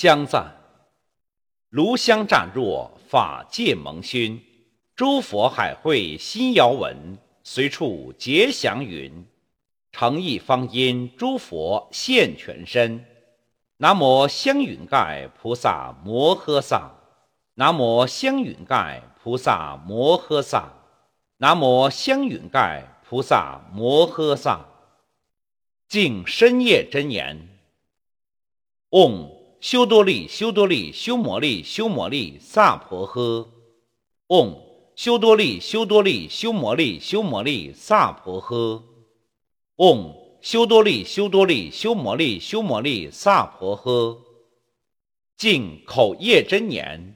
香赞：炉香乍若，法界蒙熏。诸佛海会心遥闻，随处结祥云。诚意方因诸佛现全身。南无香云盖菩萨摩诃萨。南无香云盖菩萨摩诃萨。南无香云盖菩萨摩诃萨。敬深夜真言。嗡修多利修多利修摩利修摩利萨婆诃。嗡。修多利，修多利，修摩利，修摩利，萨婆诃。嗡，修多利，修多利，修摩利，修摩利，萨婆诃。敬口业真言。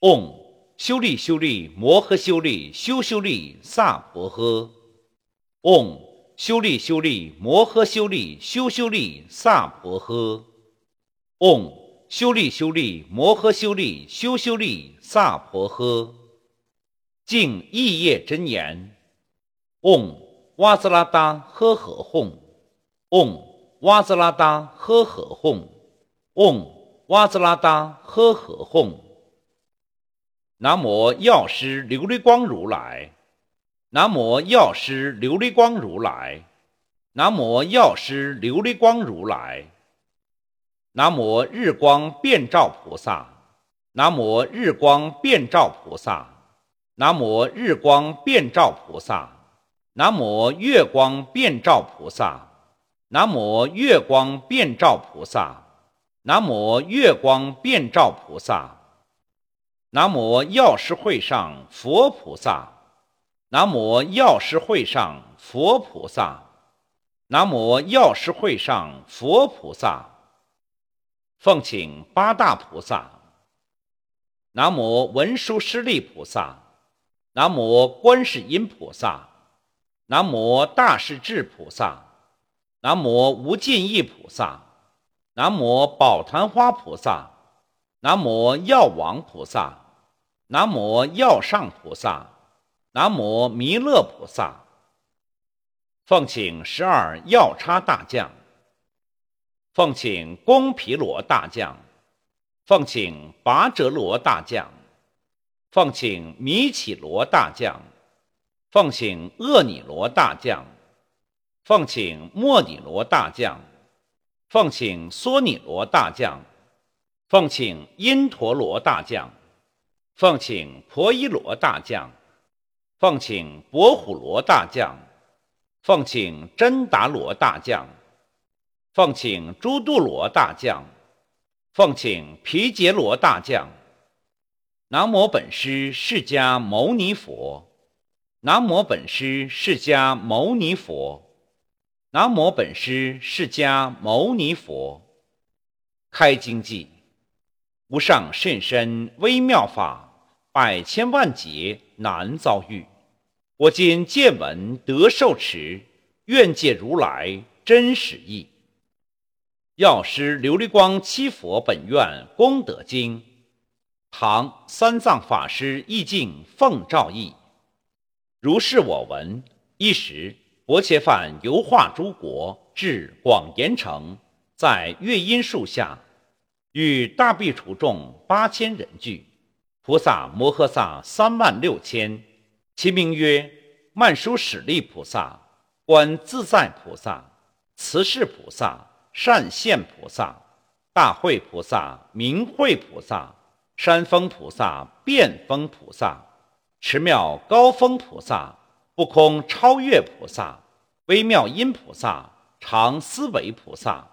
嗡，修利，修利，摩诃修利，修修利，萨婆诃。嗡，修利，修利，摩诃修利，修修利，萨婆诃。嗡，修利，修利，摩诃修利，修修利，萨婆诃。净意业真言，嗡哇兹拉达呵呵吽，嗡哇兹拉达呵呵吽，嗡哇兹拉达呵呵吽。南无药师琉璃光如来，南无药师琉璃光如来，南无药师琉璃光如来，南无日光遍照菩萨，南无日光遍照菩萨。南无日光遍照菩萨，南无月光遍照菩萨，南无月光遍照菩萨，南无月光遍照菩萨，南无药师会上佛菩萨，南无药师会上佛菩萨，南无药师会上佛菩萨。奉请八大菩萨，南无文殊师利菩萨。南无观世音菩萨，南无大势至菩萨，南无无尽意菩萨，南无宝昙花菩萨，南无药王菩萨，南无药上菩萨，南无弥勒菩萨。奉请十二药叉大将，奉请宫毗罗大将，奉请拔折罗大将。奉请弥起罗大将，奉请厄尼罗大将，奉请莫尼罗大将，奉请梭尼罗大将，奉请因陀罗大将，奉请婆伊罗大将，奉请博虎罗大将，奉请真达罗大将，奉请诸度罗大将，奉请皮杰罗大将。南无本师释迦牟尼佛，南无本师释迦牟尼佛，南无本师释迦牟尼佛。开经记：无上甚深微妙法，百千万劫难遭遇。我今见闻得受持，愿解如来真实义。药师琉璃光七佛本愿功德经。唐三藏法师意境奉诏译。如是我闻。一时，薄伽梵游化诸国，至广严城，在月音树下，与大毗除众八千人聚，菩萨摩诃萨三万六千，其名曰曼殊室利菩萨、观自在菩萨、慈氏菩萨、善现菩萨、大慧菩萨、明慧菩萨。山峰菩萨、变峰菩萨、持妙高峰菩萨、不空超越菩萨、微妙音菩萨、常思维菩萨、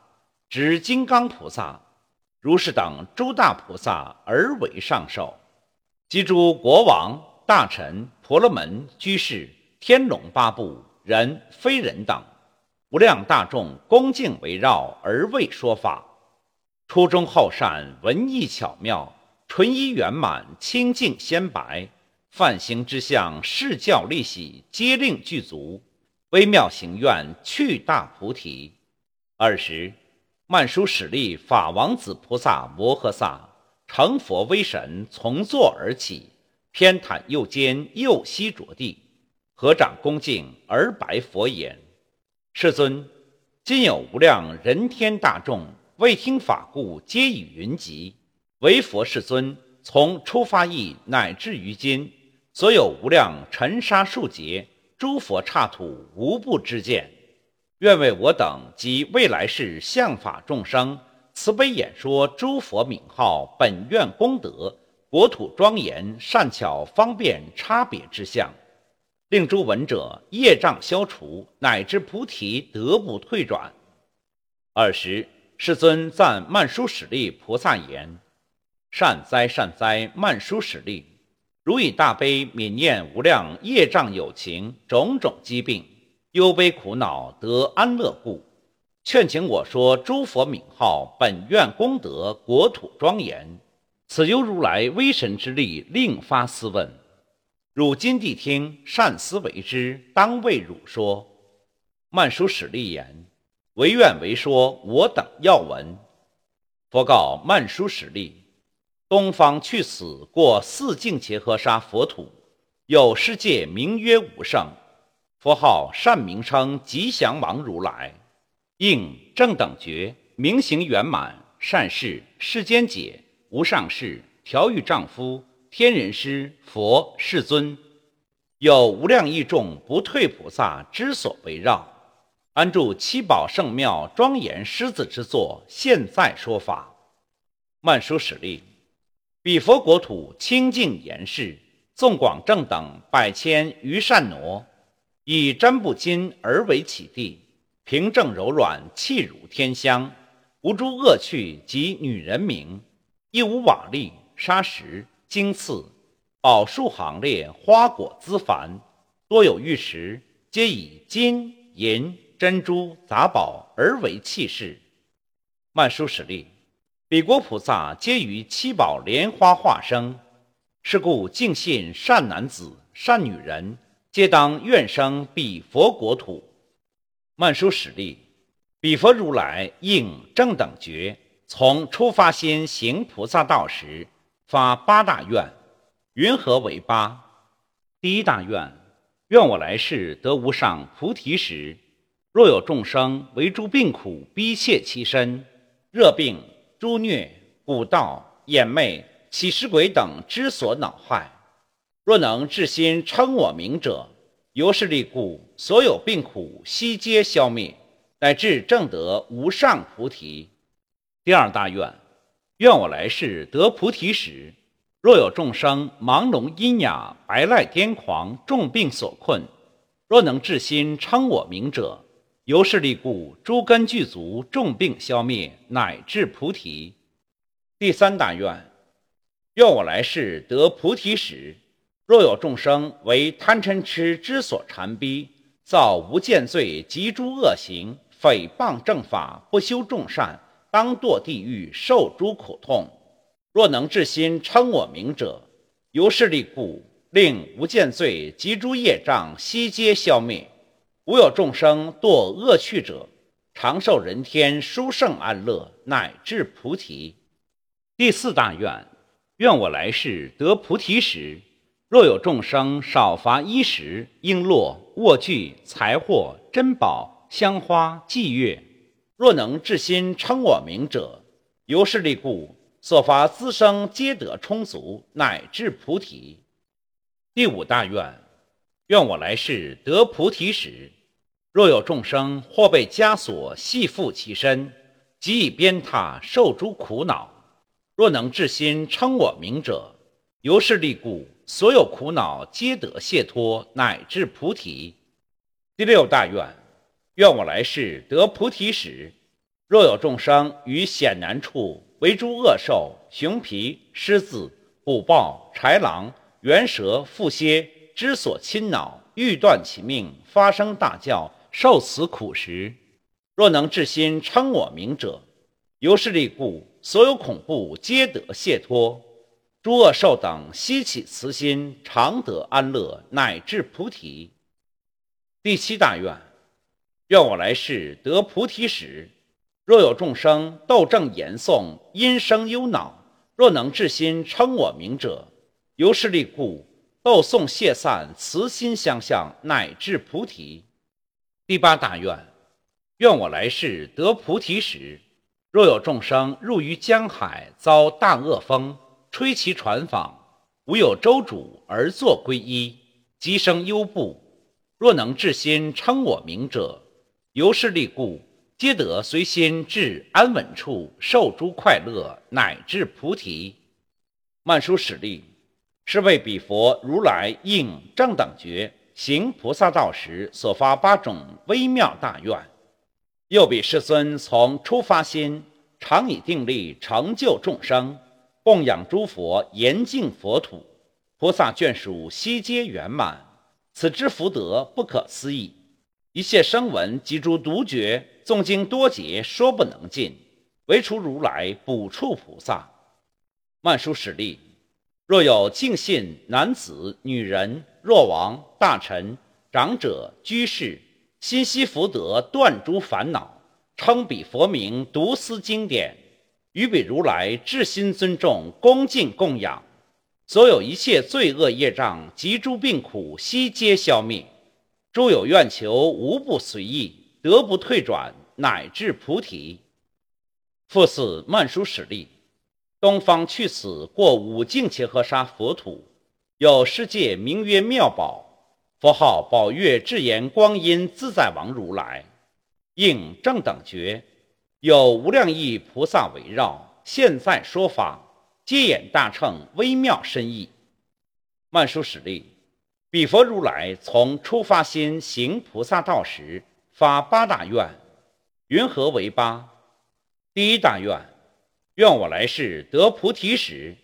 指金刚菩萨，如是等诸大菩萨而为上首，及诸国王、大臣、婆罗门、居士、天龙八部、人非人等，无量大众恭敬围绕而为说法，初中好善，文艺巧妙。纯一圆满，清净鲜白，梵行之相，示教利喜，皆令具足。微妙行愿，去大菩提。尔时，曼殊室利法王子菩萨摩诃萨成佛威神，从坐而起，偏袒右肩，右膝着地，合掌恭敬而白佛言：“世尊，今有无量人天大众未听法故，皆以云集。唯佛世尊从出发意乃至于今，所有无量尘沙数劫，诸佛刹土无不知见。愿为我等及未来世相法众生，慈悲演说诸佛名号，本愿功德，国土庄严，善巧方便差别之相，令诸闻者业障消除，乃至菩提得不退转。尔时，世尊赞曼殊室利菩萨言：“善哉，善哉，曼殊室利！如以大悲悯念无量业障有情种种疾病、忧悲苦恼得安乐故，劝请我说诸佛名号，本愿功德，国土庄严。此由如来威神之力，令发思问。汝今谛听，善思为之，当为汝说。”曼殊室利言。唯愿为说，我等要闻。佛告曼殊室利：东方去此过四境伽诃沙佛土，有世界名曰无圣，佛号善名称吉祥王如来，应正等觉，明行圆满，善事世间解，无上士调御丈夫，天人师佛世尊，有无量义众不退菩萨之所围绕。安住七宝圣庙，庄严狮子之座。现在说法，曼殊史例，彼佛国土清净严饰，纵广正等百千余善挪，以真不金而为起地，平正柔软，气如天香，无诸恶趣及女人名，亦无瓦砾、沙石、经次、宝树行列、花果滋繁，多有玉石，皆以金银。珍珠杂宝而为器饰，曼殊室利，彼国菩萨皆于七宝莲花化生，是故敬信善男子、善女人，皆当愿生彼佛国土。曼殊室利，彼佛如来应正等觉，从出发心行菩萨道时，发八大愿，云何为八？第一大愿，愿我来世得无上菩提时。若有众生为诸病苦逼切其身，热病、诸疟、骨道、眼魅、起尸鬼等之所恼害，若能至心称我名者，由是力故，所有病苦悉皆消灭，乃至正得无上菩提。第二大愿，愿我来世得菩提时，若有众生盲聋喑哑、白赖癫狂、重病所困，若能至心称我名者，由是力故，诸根具足，众病消灭，乃至菩提。第三大愿，愿我来世得菩提时，若有众生为贪嗔痴之所缠逼，造无间罪及诸恶行，诽谤正法，不修众善，当堕地狱，受诸苦痛。若能至心称我名者，由是力故，令无间罪及诸业障悉皆消灭。无有众生堕恶趣者，长寿人天，殊胜安乐，乃至菩提。第四大愿，愿我来世得菩提时，若有众生少乏衣食、璎珞、卧具、财货、珍宝、香花、伎乐，若能至心称我名者，由是力故，所乏资生皆得充足，乃至菩提。第五大愿，愿我来世得菩提时。若有众生或被枷锁系缚其身，即以鞭挞受诸苦恼，若能至心称我名者，由是力故，所有苦恼皆得解脱，乃至菩提。第六大愿，愿我来世得菩提时，若有众生于险难处为诸恶兽、熊皮、狮子、虎豹、豺狼、猿蛇、蝮蝎之所侵恼，欲断其命，发生大叫。受此苦时，若能至心称我名者，由是力故，所有恐怖皆得解脱。诸恶兽等悉起慈心，常得安乐，乃至菩提。第七大愿，愿我来世得菩提时，若有众生斗正言诵，因生忧恼，若能至心称我名者，由是力故，斗诵谢散，慈心相向，乃至菩提。第八大愿，愿我来世得菩提时，若有众生入于江海，遭大恶风，吹其船舫，无有舟主而作归依，即生忧怖。若能至心称我名者，由是利故，皆得随心至安稳处，受诸快乐，乃至菩提。曼殊室利，是为彼佛如来应正等觉行菩萨道时所发八种微妙大愿。又比世尊从初发心，常以定力成就众生，供养诸佛严净佛土，菩萨眷属悉皆圆满。此之福德不可思议，一切声闻及诸独觉诵经多劫说不能尽，唯除如来补处菩萨。曼殊室利，若有敬信男子、女人、若王、大臣、长者、居士。心悉福德，断诸烦恼，称彼佛名，读思经典，与彼如来至心尊重，恭敬供养，所有一切罪恶业障及诸病苦悉皆消灭，诸有愿求无不随意，得不退转，乃至菩提。复次曼殊室利，东方去此过五净切诃沙佛土，有世界名曰妙宝。佛号宝月智言光阴自在王如来，应正等觉，有无量亿菩萨围绕，现在说法，皆演大乘微妙深意。曼殊室利，彼佛如来从初发心行菩萨道时，发八大愿，云何为八？第一大愿，愿我来世得菩提时，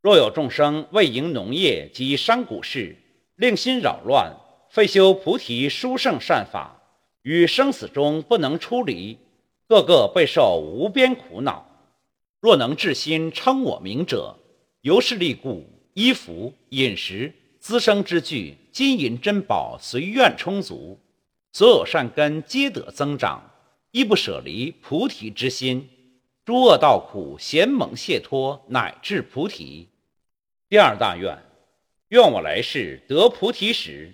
若有众生为营农业及商贾事，令心扰乱。废修菩提殊胜善法，于生死中不能出离，个个备受无边苦恼。若能至心称我名者，由是利故，衣服、饮食、滋生之具、金银珍宝随愿充足，所有善根皆得增长，亦不舍离菩提之心。诸恶道苦咸蒙解脱，乃至菩提。第二大愿，愿我来世得菩提时。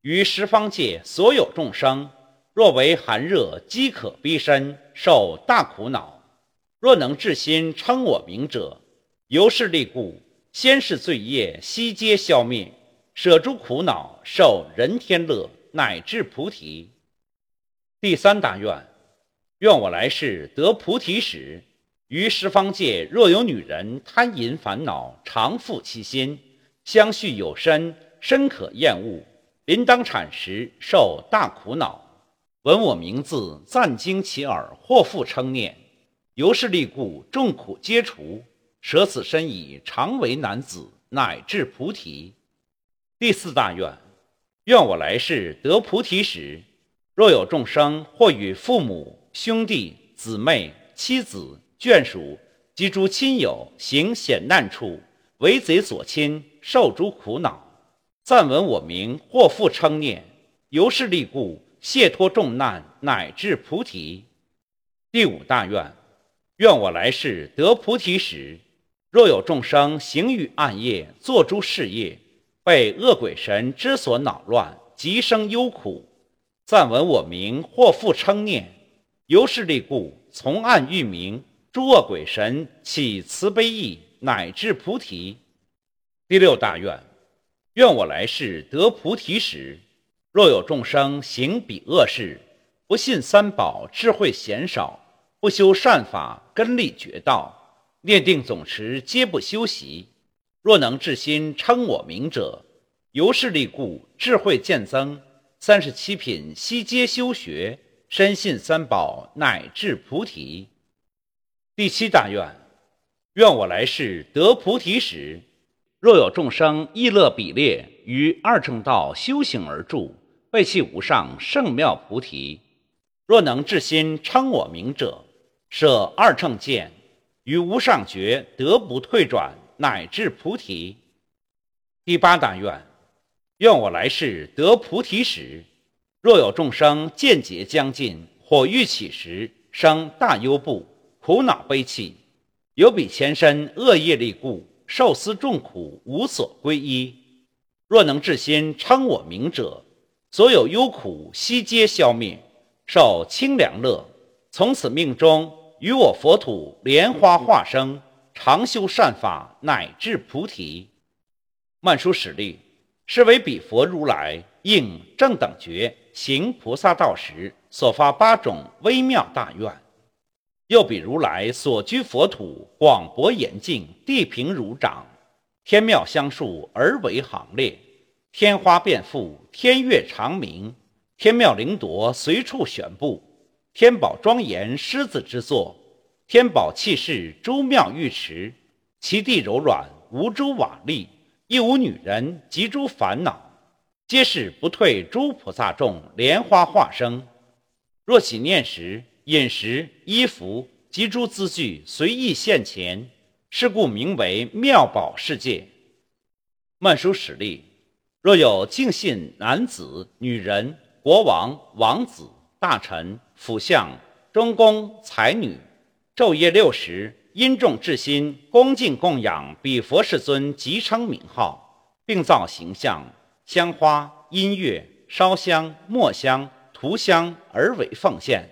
于十方界所有众生，若为寒热饥渴逼身，受大苦恼；若能至心称我名者，由是利故，先世罪业悉皆消灭，舍诸苦恼，受人天乐，乃至菩提。第三大愿，愿我来世得菩提时，于十方界若有女人贪淫烦恼，常负其心，相续有身，深可厌恶。临当产时受大苦恼，闻我名字赞经其耳，或复称念，由是利故，众苦皆除，舍此身以常为男子，乃至菩提。第四大愿，愿我来世得菩提时，若有众生或与父母、兄弟、姊妹、妻子、眷属及诸亲友行险难处，为贼所侵，受诸苦恼。暂闻我名，或复称念，由是利故，解脱众难，乃至菩提。第五大愿，愿我来世得菩提时，若有众生行于暗夜，作诸事业，被恶鬼神之所恼乱，极生忧苦。暂闻我名，或复称念，由是利故，从暗喻明，诸恶鬼神起慈悲意，乃至菩提。第六大愿。愿我来世得菩提时，若有众生行彼恶事，不信三宝，智慧嫌少，不修善法，根力绝道，念定总持皆不修习。若能至心称我名者，由是利故，智慧渐增，三十七品悉皆修学，深信三宝，乃至菩提。第七大愿，愿我来世得菩提时。若有众生亦乐比列于二乘道修行而住，背弃无上圣妙菩提；若能至心称我名者，舍二乘见，于无上觉得不退转，乃至菩提。第八大愿，愿我来世得菩提时，若有众生见劫将近，火欲起时，生大忧怖，苦恼悲泣，有彼前身恶业力故。受思众苦，无所归依。若能至心称我名者，所有忧苦悉皆消灭，受清凉乐。从此命中与我佛土莲花化生，常修善法，乃至菩提。曼殊室利，是为彼佛如来应正等觉行菩萨道时所发八种微妙大愿。又比如来所居佛土广博严净，地平如掌，天庙相数而为行列，天花遍覆，天乐长鸣，天庙灵铎随处悬布，天宝庄严，狮子之座，天宝气势，诸庙玉池，其地柔软，无诸瓦砾，亦无女人及诸烦恼，皆是不退诸菩萨众莲花化生。若起念时，饮食、衣服及诸资具随意现前，是故名为妙宝世界。曼殊史例，若有敬信男子、女人、国王、王子、大臣、辅相、中宫、才女，昼夜六时，因众至心，恭敬供养彼佛世尊，即称名号，并造形象、香花、音乐、烧香、墨香、涂香而为奉献。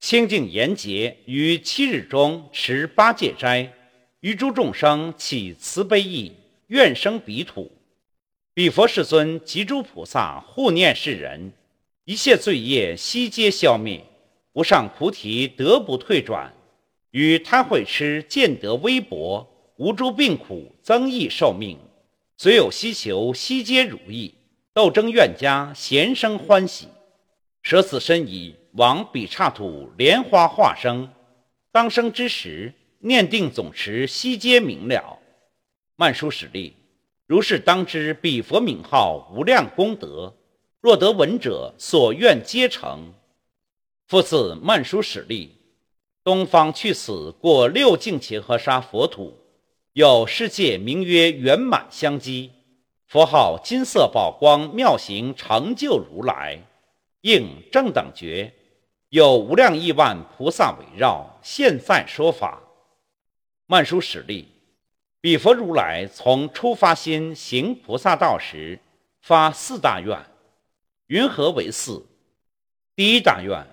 清净严洁，于七日中持八戒斋，于诸众生起慈悲意，愿生彼土。彼佛世尊及诸菩萨护念世人，一切罪业悉皆消灭，无上菩提得不退转。与贪慧痴见得微薄，无诸病苦增益寿命，虽有希求悉皆如意，斗争怨家咸生欢喜，舍此身矣。往彼刹土莲花化生，当生之时，念定总持悉皆明了。曼殊室利，如是当知彼佛名号无量功德，若得闻者，所愿皆成。复次，曼殊室利，东方去此过六境伽诃沙佛土，有世界名曰圆满香积，佛号金色宝光妙行成就如来，应正等觉。有无量亿万菩萨围绕，现在说法。曼殊室利，彼佛如来从初发心行菩萨道时，发四大愿。云何为四？第一大愿，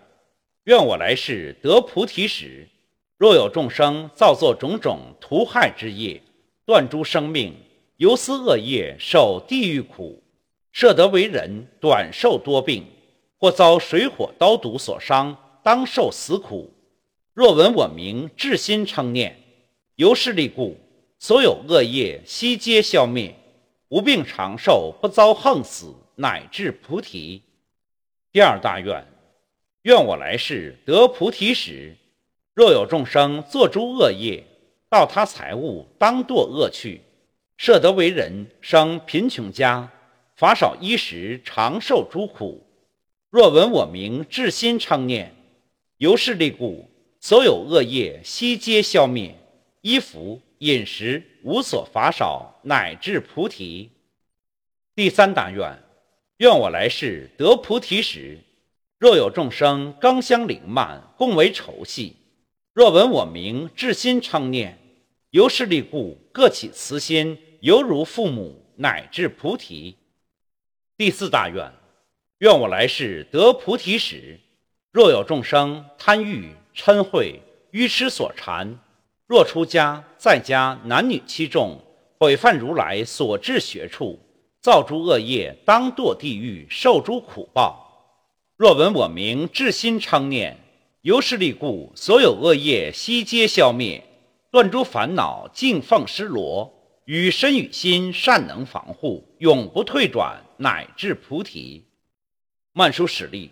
愿我来世得菩提时，若有众生造作种种屠害之业，断诸生命，由思恶业，受地狱苦，设得为人，短寿多病。或遭水火刀毒所伤，当受死苦。若闻我名，至心称念，由是力故，所有恶业悉皆消灭，无病长寿，不遭横死，乃至菩提。第二大愿，愿我来世得菩提时，若有众生作诸恶业，盗他财物，当堕恶趣，设得为人，生贫穷家，乏少衣食，长受诸苦。若闻我名，至心称念，由是力故，所有恶业悉皆消灭，衣服饮食无所乏少，乃至菩提。第三大愿，愿我来世得菩提时，若有众生刚相凌慢，共为仇戏，若闻我名，至心称念，由是力故，各起慈心，犹如父母，乃至菩提。第四大愿。愿我来世得菩提时，若有众生贪欲嗔恚愚痴所缠，若出家在家男女七众毁犯如来所至学处，造诸恶业，当堕地狱，受诸苦报。若闻我名，至心称念，由是力故，所有恶业悉皆消灭，断诸烦恼，净奉施罗，与身与心善能防护，永不退转，乃至菩提。曼殊史力，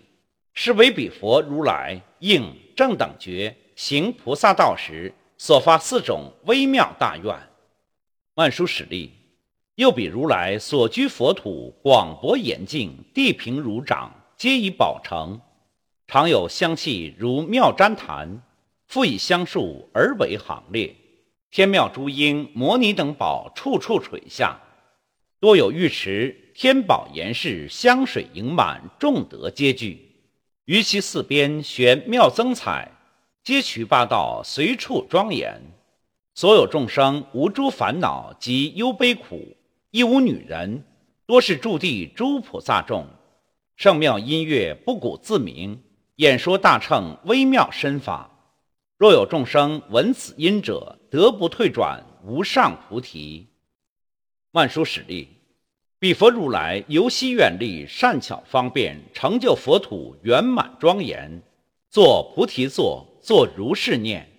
是为彼佛如来应正等觉行菩萨道时所发四种微妙大愿。曼殊史力，又比如来所居佛土广博严净，地平如掌，皆以宝成，常有香气如妙旃檀，复以香树而为行列。天妙诸英、摩尼等宝处处垂下，多有浴池。天宝严饰，香水盈满，众德皆具。于其四边悬妙增彩，皆取八道，随处庄严。所有众生无诸烦恼及忧悲苦，亦无女人，多是驻地诸菩萨众。圣妙音乐不古自明，演说大乘微妙身法。若有众生闻此音者，得不退转无上菩提。万殊使力，彼佛如来由昔愿力善巧方便，成就佛土圆满庄严，作菩提座，作如是念。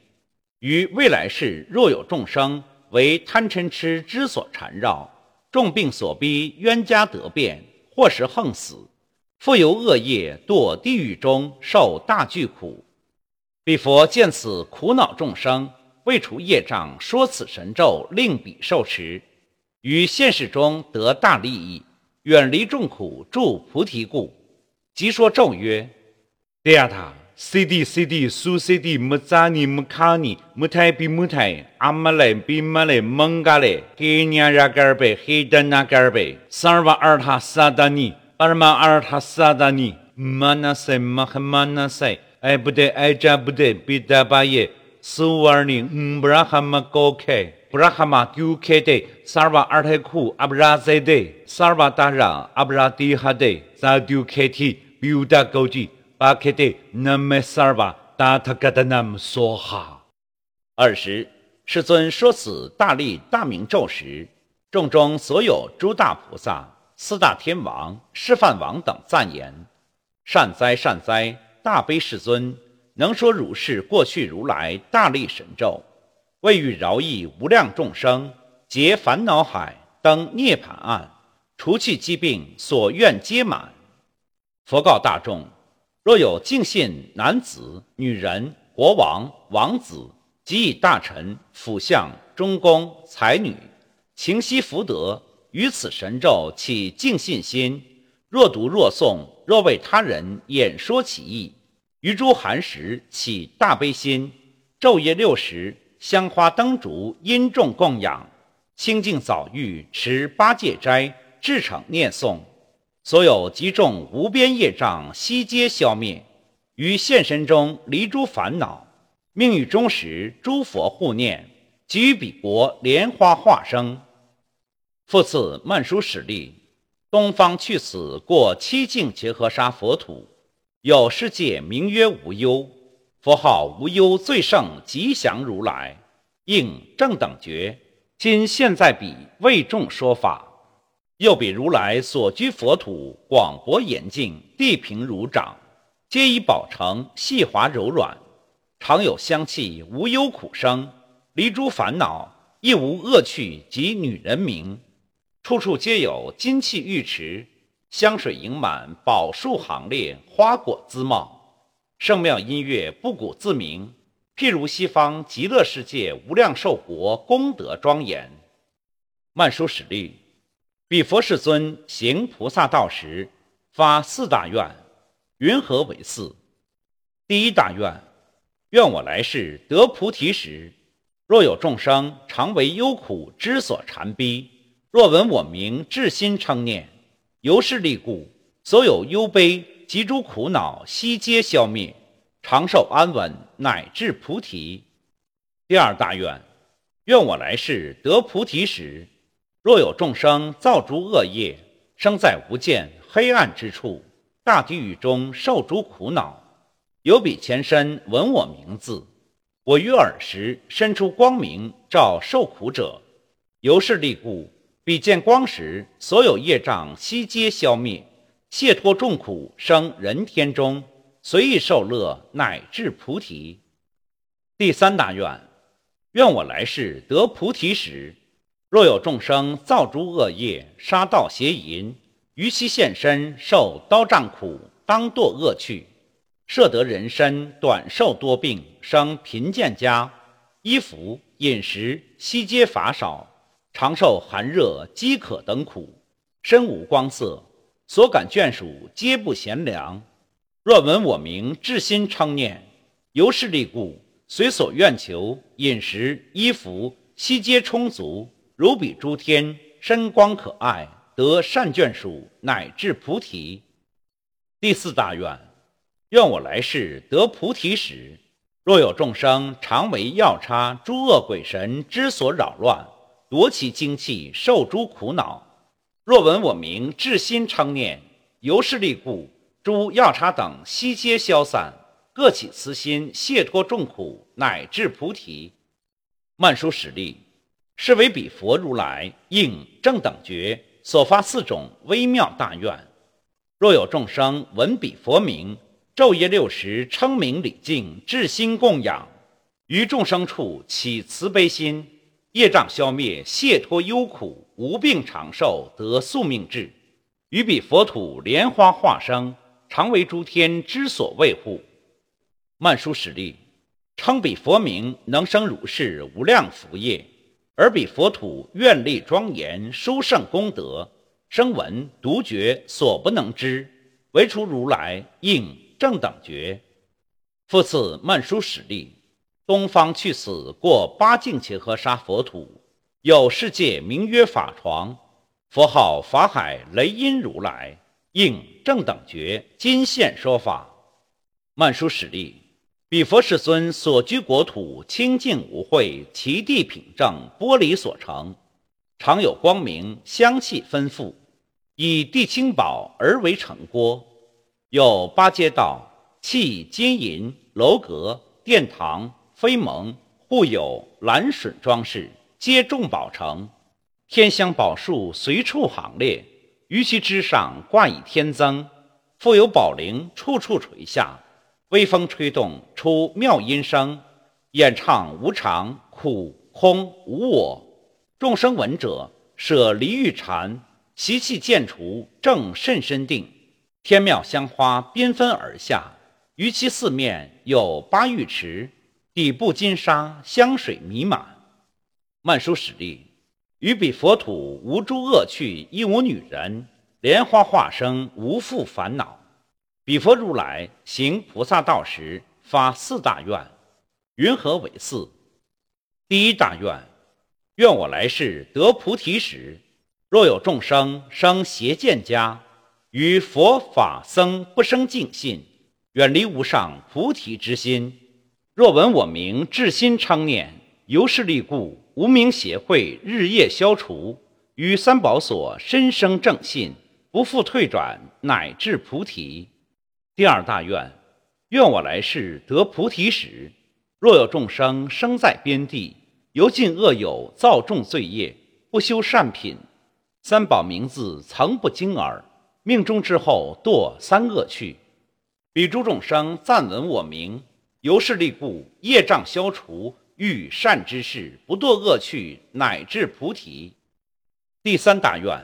于未来世，若有众生为贪嗔痴之所缠绕，重病所逼，冤家得变，或是横死，复由恶业堕地狱中，受大巨苦。彼佛见此苦恼众生，为除业障，说此神咒，令彼受持，于现实中得大利益，远离众苦，住菩提故。即说咒曰：第二塔，C D C D 苏 C D 木扎尼木卡尼木泰比木泰阿玛巴尔玛尔塔萨达尼玛纳塞玛哈玛纳塞。哎，不对，哎，这不对，别打八爷，四五二零，嗯，不让他们搞开，不让他们丢开的，三二八二太苦，阿布拉在的，三二八大让，阿不让地下的，咋丢开的，别打高级，把开的，那么三二八打他给他那么说哈。二十，世尊说此大力大明咒时，众中所有诸大菩萨、四大天王、释梵王等赞言：善哉，善哉。大悲世尊能说如是过去如来大力神咒，为欲饶益无量众生，解烦恼海，登涅盘岸，除去疾病，所愿皆满。佛告大众：若有敬信男子、女人、国王、王子，及以大臣、辅相、中宫、才女，情悉福德，于此神咒起敬信心。若读若诵，若为他人演说其意，于诸寒食起大悲心，昼夜六时，香花灯烛因众供养，清净早浴，持八戒斋，至诚念诵，所有极重无边业障悉皆消灭。于现身中离诸烦恼，命欲终时，诸佛护念，给予彼国莲花化生。复次曼殊使力。东方去此过七境结合沙佛土，有世界名曰无忧，佛号无忧最胜吉祥如来，应正等觉。今现在彼为众说法，又比如来所居佛土广博严净，地平如掌，皆以宝成，细滑柔软，常有香气，无忧苦生，离诸烦恼，亦无恶趣及女人名。处处皆有金器玉池，香水盈满，宝树行列，花果滋茂，圣妙音乐不古自明。譬如西方极乐世界无量寿国，功德庄严。曼殊使力，彼佛世尊行菩萨道时，发四大愿，云何为四？第一大愿，愿我来世得菩提时，若有众生常为忧苦之所缠逼。若闻我名，至心称念，由是力故，所有忧悲及诸苦恼悉皆消灭，长寿安稳，乃至菩提。第二大愿，愿我来世得菩提时，若有众生造诸恶业，生在无间黑暗之处，大地狱中受诸苦恼，有彼前身闻我名字，我于尔时伸出光明，照受苦者，由是力故。彼见光时，所有业障悉皆消灭，解脱众苦，生人天中，随意受乐，乃至菩提。第三大愿，愿我来世得菩提时，若有众生造诸恶业，杀盗邪淫，于其现身受刀杖苦，当堕恶趣，摄得人身，短寿多病，生贫贱家，衣服饮食悉皆乏少。常受寒热、饥渴等苦，身无光色，所感眷属皆不贤良。若闻我名，至心称念，由是力故，随所愿求，饮食、衣服悉皆充足，如彼诸天，身光可爱，得善眷属，乃至菩提。第四大愿，愿我来世得菩提时，若有众生常为药叉、诸恶鬼神之所扰乱。夺其精气，受诸苦恼。若闻我名，至心称念，由是力故，诸药叉等悉皆消散，各起慈心，解脱众苦，乃至菩提。曼殊室利，是为彼佛如来应正等觉所发四种微妙大愿。若有众生闻彼佛名，昼夜六时称名礼敬，至心供养，于众生处起慈悲心，业障消灭，解脱忧苦，无病长寿，得宿命智，于彼佛土莲花化生，常为诸天之所卫护。曼殊史力，称彼佛名能生如是无量福业，而彼佛土愿力庄严，殊胜功德。声闻独觉所不能知，唯除如来应正等觉。复次曼殊史力，东方去死过八境伽河沙佛土，有世界名曰法床，佛号法海雷音如来，应正等觉，今现说法。曼殊史例，彼佛世尊所居国土清净无秽，其地品正，玻璃所成，常有光明，香气丰富。以地清宝而为城郭，有八街道，砌金银楼阁、殿堂、飞蒙，互有蓝笋装饰，皆众宝成。天香宝树随处行列，于其枝上挂以天增。复有宝铃处处垂下，微风吹动出妙音声，演唱无常、苦、空、无我。众生闻者，舍离欲禅。习气渐除，正甚深定。天妙香花缤纷而下，于其四面有八浴池，底部金沙，香水弥漫。曼殊室利，于彼佛土无诸恶趣，亦无女人，莲花化生，无复烦恼。彼佛如来行菩萨道时，发四大愿，云何为四？第一大愿，愿我来世得菩提时。若有众生生邪见家，于佛法僧不生净信，远离无上菩提之心。若闻我名，至心称念，由是力故，无名邪会日夜消除，于三宝所深生正信，不复退转，乃至菩提。第二大愿，愿我来世得菩提时，若有众生生在边地，由尽恶友，造众罪业，不修善品。三宝名字曾不惊耳，命中之后堕三恶趣。彼诸众生暂闻我名，由是力故，业障消除，欲善之事，不堕恶趣，乃至菩提。第三大愿，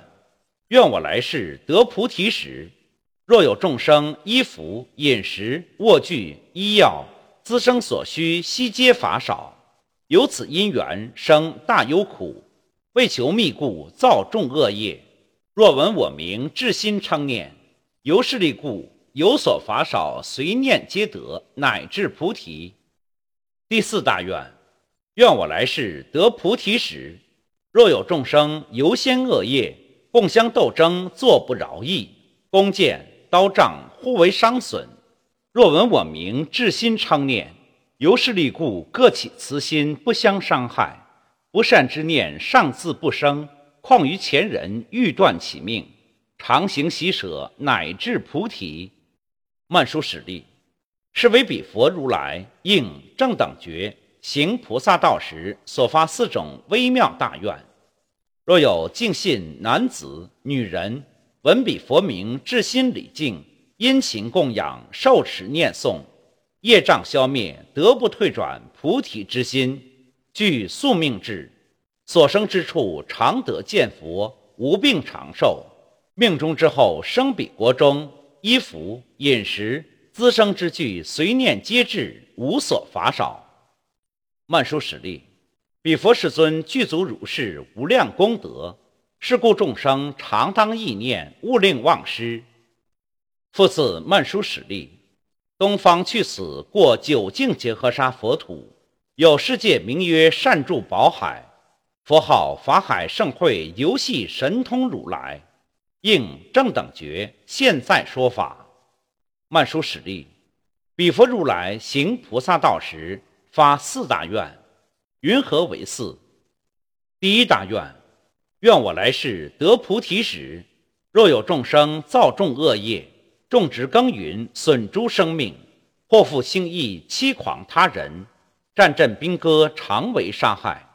愿我来世得菩提时，若有众生衣服、饮食、卧具、医药、滋生所需，悉皆乏少，由此因缘生大忧苦。为求密故，造众恶业。若闻我名，至心称念，由是力故，有所乏少，随念皆得，乃至菩提。第四大愿，愿我来世得菩提时，若有众生由先恶业，共相斗争，作不饶益，弓箭刀杖互为伤损。若闻我名，至心称念，由是力故，各起慈心，不相伤害。不善之念尚自不生，况于前人欲断其命，常行喜舍，乃至菩提。曼殊室利，是为彼佛如来应正等觉行菩萨道时所发四种微妙大愿。若有敬信男子、女人，闻彼佛名，至心礼敬，殷勤供养，受持念诵，业障消灭，得不退转菩提之心。具宿命智，所生之处常得见佛，无病长寿。命中之后生彼国中，衣服饮食滋生之具，随念皆至，无所乏少。曼殊史力，彼佛世尊具足如是无量功德，是故众生常当意念，勿令忘失。复次曼殊室利，东方去此过九境结合沙佛土。有世界名曰善住宝海，佛号法海盛会游戏神通如来，应正等觉，现在说法。曼殊室利，彼佛如来行菩萨道时，发四大愿，云何为四？第一大愿，愿我来世得菩提时，若有众生造众恶业，种植耕耘，损诸生命，或负轻意欺诳他人，战阵兵戈，常为杀害。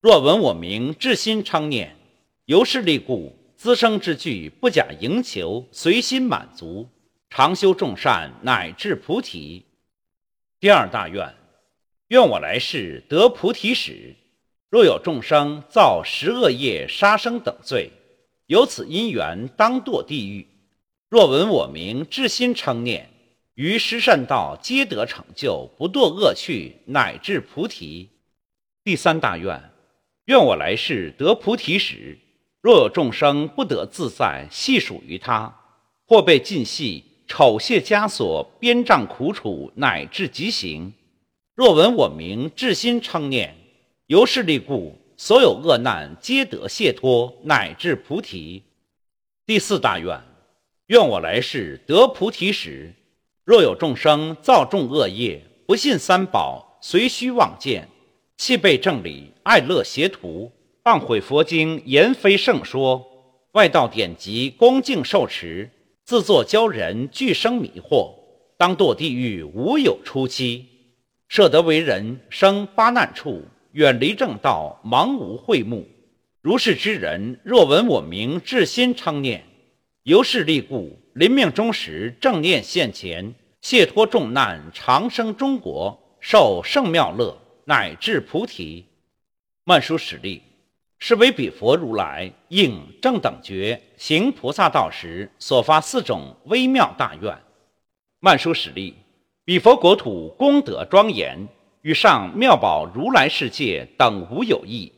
若闻我名，至心称念，由是利故，滋生之具，不假营求，随心满足，常修众善，乃至菩提。第二大愿，愿我来世得菩提时，若有众生造十恶业、杀生等罪，有此因缘，当堕地狱。若闻我名，至心称念，于十善道皆得成就，不堕恶趣，乃至菩提。第三大愿。愿我来世得菩提时，若有众生不得自在，系属于他，或被禁系、丑亵枷锁、鞭杖苦楚，乃至极刑。若闻我名，至心称念，由是力故，所有恶难皆得解脱，乃至菩提。第四大愿：愿我来世得菩提时，若有众生造众恶业，不信三宝，随虚妄见。弃背正理，爱乐邪徒，谤毁佛经，言非圣说，外道典籍，恭敬受持，自作教人，俱生迷惑，当堕地狱，无有出期。设得为人，生八难处，远离正道，盲无慧目。如是之人，若闻我名，至心称念，由是利故，临命终时，正念现前，解脱众难，长生中国，受圣妙乐。乃至菩提，曼殊史力，是为彼佛如来应正等觉行菩萨道时所发四种微妙大愿。曼殊室利，彼佛国土功德庄严，与上妙宝如来世界等无有异。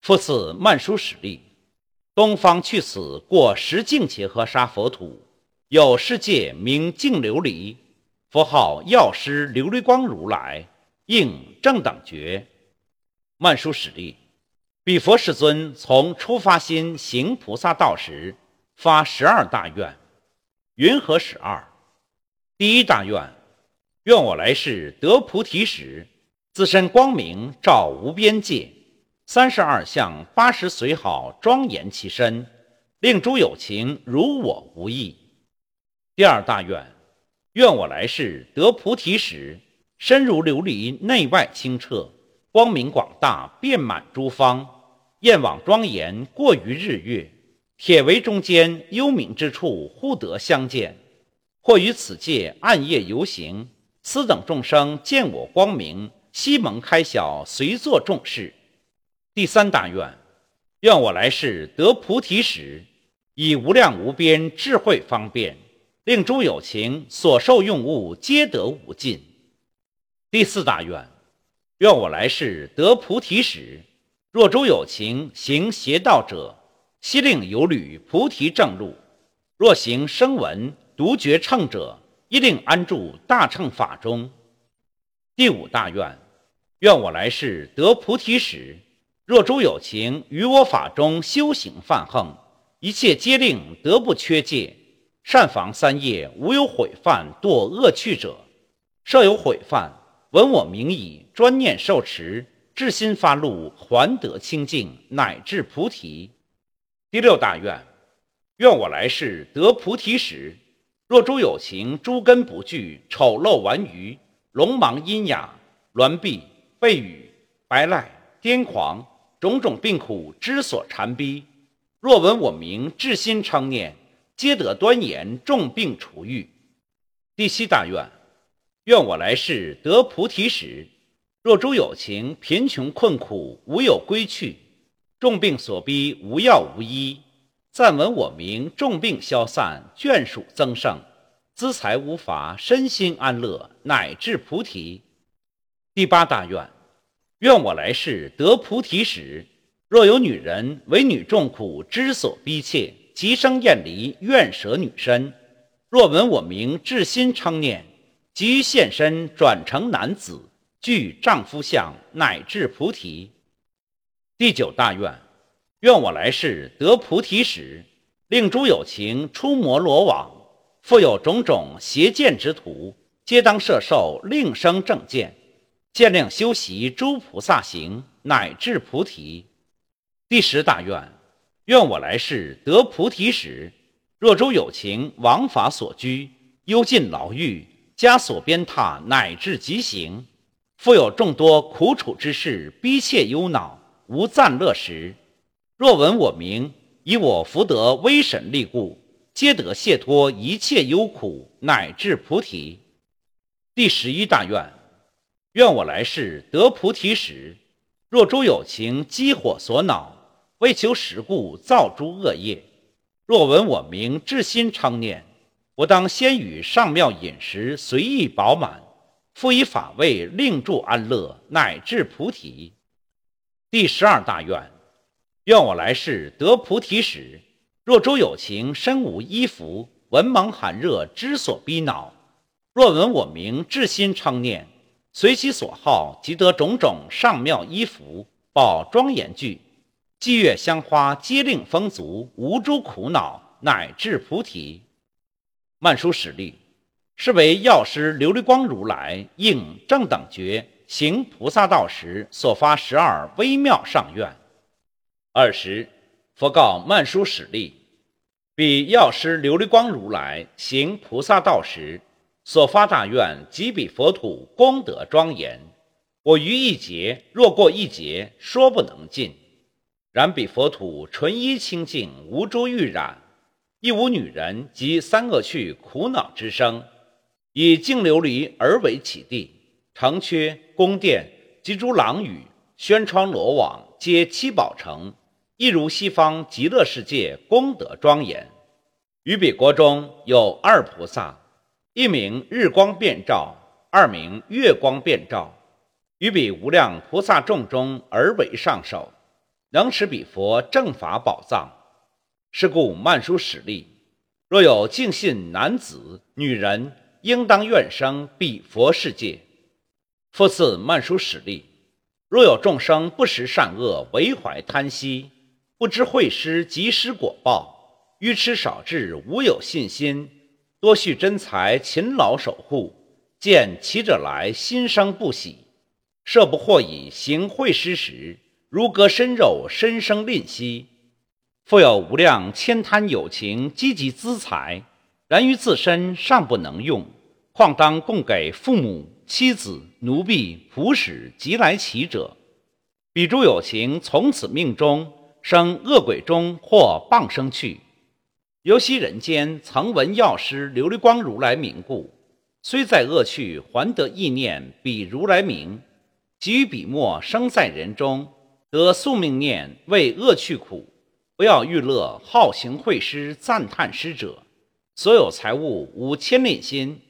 复次，曼殊室利，东方去此过十净伽诃沙佛土，有世界名净琉璃，佛号药师琉璃光如来。应正等觉，曼殊室利，彼佛世尊从初发心行菩萨道时，发十二大愿，云何十二？第一大愿，愿我来世得菩提时，自身光明照无边界，三十二相八十随好庄严其身，令诸有情如我无异。第二大愿，愿我来世得菩提时。身如琉璃，内外清澈，光明广大，遍满诸方，焰网庄严，过于日月。铁围中间，幽冥之处，忽得相见。或于此界暗夜游行，此等众生见我光明，悉蒙开晓，随作众事。第三大愿：愿我来世得菩提时，以无量无边智慧方便，令诸有情所受用物皆得无尽。第四大愿，愿我来世得菩提时，若诸有情行邪道者，悉令有履菩提正路；若行声闻独觉乘者，一令安住大乘法中。第五大愿，愿我来世得菩提时，若诸有情于我法中修行犯横，一切皆令得不缺戒，善防三业，无有毁犯堕恶趣者，设有毁犯。闻我名已，专念受持，至心发露，还得清净，乃至菩提。第六大愿：愿我来世得菩提时，若诸有情诸根不具，丑陋顽愚，聋盲阴哑，挛痹背语，白赖癫狂，种种病苦之所缠逼，若闻我名，至心称念，皆得端严，重病除愈。第七大愿。愿我来世得菩提时，若诸有情贫穷困苦无有归去，重病所逼无药无医，暂闻我名，重病消散，眷属增盛，资财无乏，身心安乐，乃至菩提。第八大愿：愿我来世得菩提时，若有女人为女众苦之所逼切，即生厌离，愿舍女身。若闻我名，至心称念。即现身转成男子，具丈夫相，乃至菩提。第九大愿：愿我来世得菩提时，令诸有情出摩罗网，复有种种邪见之徒，皆当摄受，令生正见，见令修习诸菩萨行，乃至菩提。第十大愿：愿我来世得菩提时，若诸有情王法所居，幽禁牢狱。枷锁鞭挞，乃至极刑。复有众多苦楚之事，逼切忧恼，无暂乐时。若闻我名，以我福德威神力故，皆得解脱一切忧苦，乃至菩提。第十一大愿，愿我来世得菩提时，若诸有情激火所恼，为求实故造诸恶业。若闻我名，至心常念，我当先与上妙饮食随意饱满。复以法味令住安乐，乃至菩提。第十二大愿，愿我来世得菩提时，若诸有情身无衣服，文盲寒热之所逼恼，若闻我名，至心称念，随其所好，即得种种上妙衣服，宝庄严具，霁月香花，皆令丰足，无诸苦恼，乃至菩提。曼殊室利。是为药师琉璃光如来应正等觉行菩萨道时所发十二微妙上愿。尔时，佛告曼殊室利：彼药师琉璃光如来行菩萨道时所发大愿，即彼佛土功德庄严。我于一劫若过一劫，说不能尽。然彼佛土纯一清净，无诸欲染，亦无女人及三恶趣苦恼之生。以净琉璃而为起地，城阙、宫殿及诸廊宇、轩窗、罗网，皆七宝城，一如西方极乐世界功德庄严。于彼国中有二菩萨，一名日光遍照，二名月光遍照。于彼无量菩萨众中而为上首，能持彼佛正法宝藏。是故曼殊室利，若有净信男子、女人。应当愿生彼佛世界。复次，曼殊室利，若有众生不识善恶，为怀贪惜，不知会施及时果报，愚痴少智，无有信心，多蓄真财，勤劳守护，见其者来，心生不喜。设不获以行会施时，如割身肉，身生吝惜。复有无量千贪有情，积极资财，然于自身尚不能用。况当供给父母、妻子、奴婢、仆使及来乞者，彼诸有情从此命中生恶鬼中或傍生去。由昔人间曾闻药师琉璃光如来名故，虽在恶趣，还得意念彼如来名，即于笔墨生在人中，得宿命念为恶趣苦，不要欲乐，好行会施赞叹施者，所有财物无千吝心。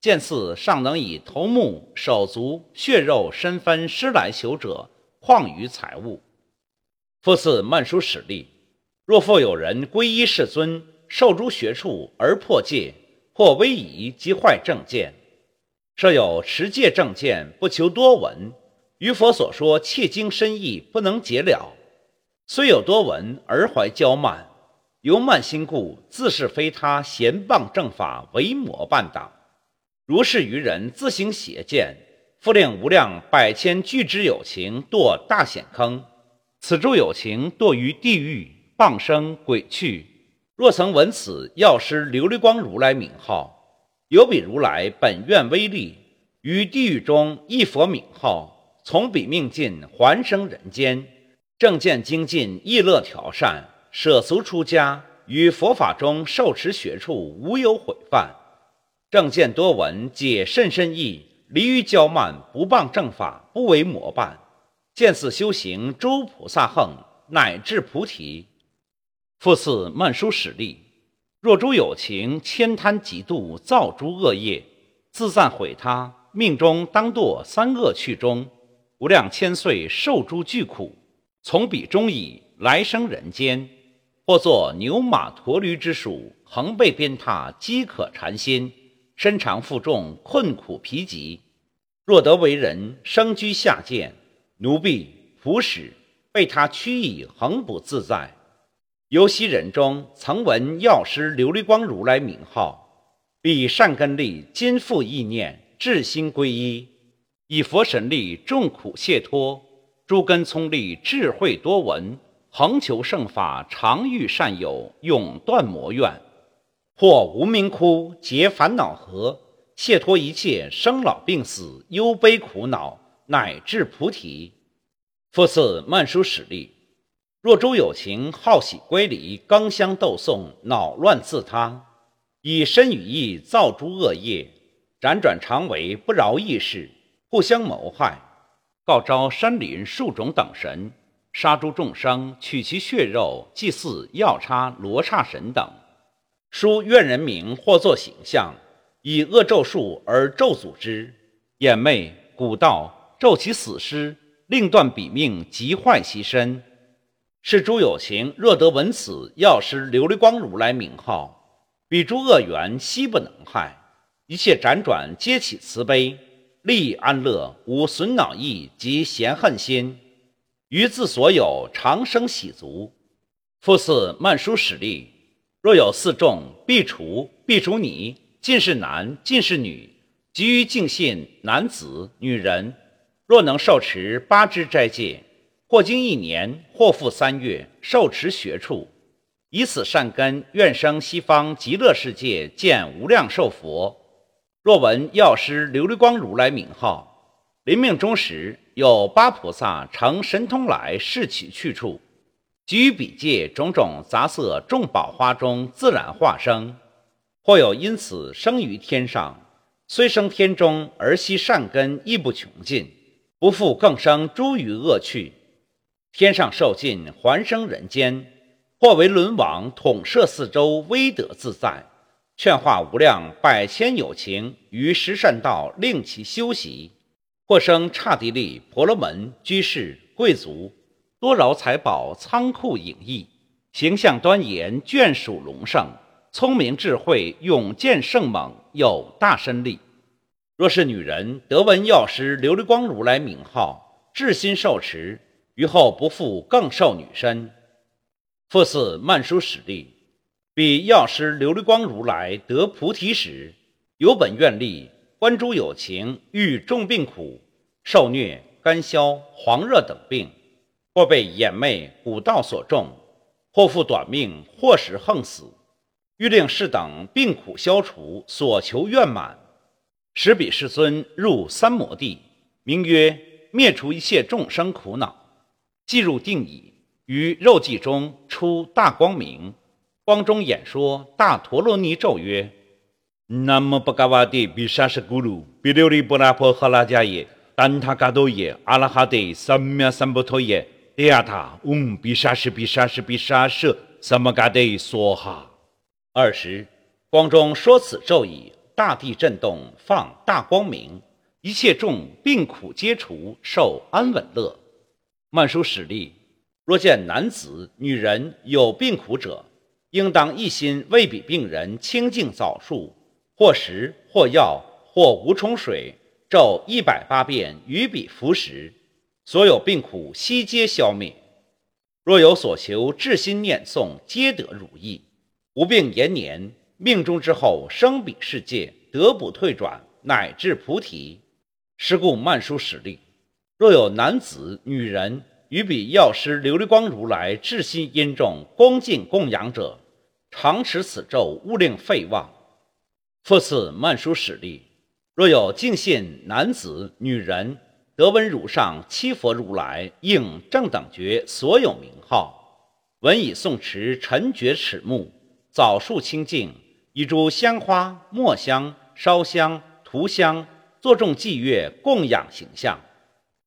见似尚能以头目、手足、血肉、身分施来求者，况于财物？复次，曼殊室利，若复有人皈依世尊，受诸学处而破戒，或威仪及坏正见，设有持戒正见，不求多闻，于佛所说切经深意不能解了，虽有多闻而怀骄慢，由慢心故，自是非他贤谤正法，为魔伴党。如是愚人自行邪见，复令无量百千俱之有情堕大险坑。此诸有情堕于地狱、傍生、鬼趣。若曾闻此药师琉璃光如来名号，有彼如来本愿威力，于地狱中一佛名号，从彼命尽，还生人间，正见精进，亦乐调善，舍俗出家，于佛法中受持学处，无有毁犯。正见多闻，解甚深意，离于骄慢，不谤正法，不为魔伴。见此修行诸菩萨横，乃至菩提。复次，曼殊室利，若诸有情悭贪嫉妒，造诸恶业，自赞毁他，命中当堕三恶趣中，无量千岁受诸巨苦。从彼中已来生人间，或作牛马驼驴之属，横被鞭挞，饥渴馋心。身长负重，困苦疲极。若得为人，生居下贱，奴婢、仆使被他驱役，恒不自在。由昔人中曾闻药师琉璃光如来名号，彼善根力，今复意念，至心皈依，以佛神力，众苦解脱。诸根聪力，智慧多闻，恒求圣法，常遇善友，永断魔怨。或无名窟结烦恼河，卸脱一切生老病死、忧悲苦恼，乃至菩提。复次，曼殊使力。若诸有情好喜归离，刚相斗讼，恼乱自他，以身语意造诸恶业，辗转常为不饶义事，互相谋害，告召山林树种等神，杀诸众生，取其血肉，祭祀药叉、罗刹神等，书愿人名或作形象，以恶咒术而咒诅之，眼魅蛊道，咒其死尸，令断彼命，即坏其身。是诸有情若得闻此药师琉璃光如来名号，彼诸恶缘悉不能害，一切辗转皆起慈悲，利益安乐，无损恼意及嫌恨心，于自所有长生喜足。复次曼殊使力，若有四众，必除，必除你，尽是男，尽是女，急于净信男子、女人，若能受持八支斋戒。或经一年，或复三月，受持学处，以此善根，愿生西方极乐世界，见无量寿佛。若闻药师琉璃光如来名号，临命终时，有八菩萨乘神通来示取去处，及予彼界种种杂色众宝花中自然化生。或有因此生于天上，虽生天中，而悉善根亦不穷尽，不复更生诸余恶趣。天上受尽，还生人间；或为轮王，统摄四周，威德自在，劝化无量百千有情于十善道，令其修习；或生刹帝利、婆罗门、居士、贵族，多饶财宝，仓库隐逸，形象端严，眷属隆盛，聪明智慧，勇健圣猛，有大身力。若是女人得闻药师琉璃光如来名号，至心受持。于后不复更受女身。复次曼殊使力，彼药师琉璃光如来得菩提时，有本愿力，观诸有情遇重病苦，受虐、干消、黄热等病，或被眼魅、蛊道所中，或负短命，或使横死，欲令是等病苦消除，所求愿满，使彼世尊入三摩地，名曰灭除一切众生苦恼。即入定矣，于肉际中出大光明，光中演说大陀罗尼咒曰：“南无巴嘎瓦帝比沙什咕噜比琉璃波拉婆哈拉迦耶丹他嘎多耶阿拉哈帝三藐三菩提耶利亚塔嗡比沙什比沙什比沙什三摩嘎帝梭哈。”二十，光中说此咒语，大地震动，放大光明，一切众病苦皆除，受安稳乐。曼殊使力，若见男子、女人有病苦者，应当一心为彼病人清净早数，或食或药或无冲水，咒一百八遍与彼服食，所有病苦悉皆消灭。若有所求，至心念诵，皆得如意，无病延年，命中之后生彼世界，得不退转，乃至菩提。是故曼殊使力。若有男子、女人与彼药师琉璃光如来至心殷重恭敬供养者，常持此咒，勿令废忘。复次曼殊使力，若有敬信男子、女人得闻汝上七佛如来应正等觉所有名号，闻以诵持陈觉齿目，枣树清净，以诸香花、墨香、烧香、涂香，作众祭乐供养形象。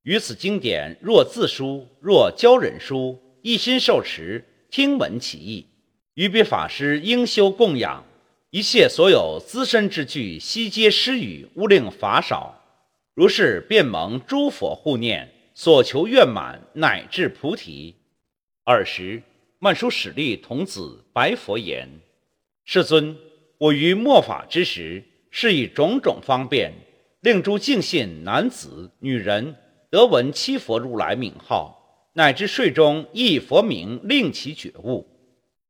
于此经典，若自书，若教人书，一心受持，听闻其意。于彼法师应修供养，一切所有资身之具，悉皆施予，勿令法少。如是便蒙诸佛护念，所求愿满，乃至菩提。尔时，曼殊使力童子白佛言：“世尊，我于末法之时，是以种种方便，令诸敬信男子、女人。”得闻七佛如来名号，乃至睡中一佛名，令其觉悟。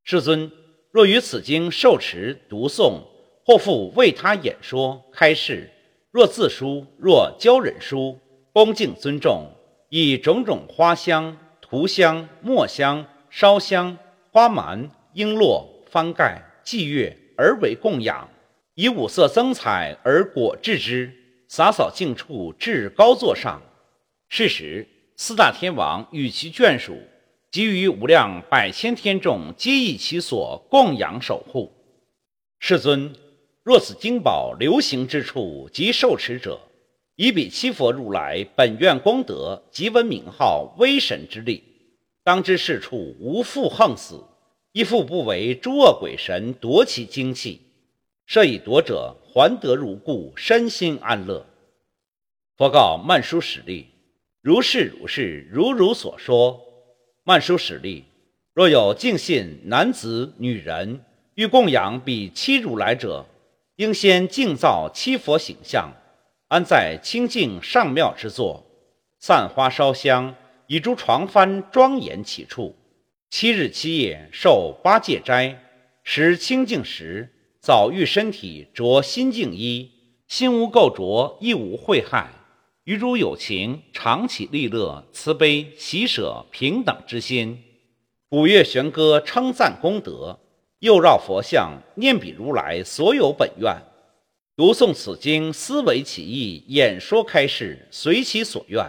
世尊，若于此经受持读诵，或复为他演说开示；若自书，若教人书，恭敬尊重，以种种花香、涂香、墨香、烧香、花蛮、璎珞、幡盖、祭乐而为供养，以五色增彩而裹制之，洒扫净处，至高座上。是时，四大天王与其眷属，及于无量百千天众，皆以其所供养守护。世尊，若此经宝流行之处，及受持者，以彼七佛如来本愿功德，即闻名号威神之力，当知是处无复横死，亦复不为诸恶鬼神夺其精气。设以夺者，还得如故，身心安乐。佛告曼殊室利：如是如是，如如所说。曼殊室利，若有敬信男子、女人，欲供养彼七如来者，应先敬造七佛形象。安在清净上妙之座，散花烧香，以诸床幡庄严其处。七日七夜受八戒斋，食清净食，早浴身体，着新净衣，心无垢浊，亦无秽害。与诸有情，常起利乐、慈悲、喜舍、平等之心。鼓乐弦歌，称赞功德，又绕佛像，念彼如来所有本愿。读诵此经，思维其意，演说开示，随其所愿，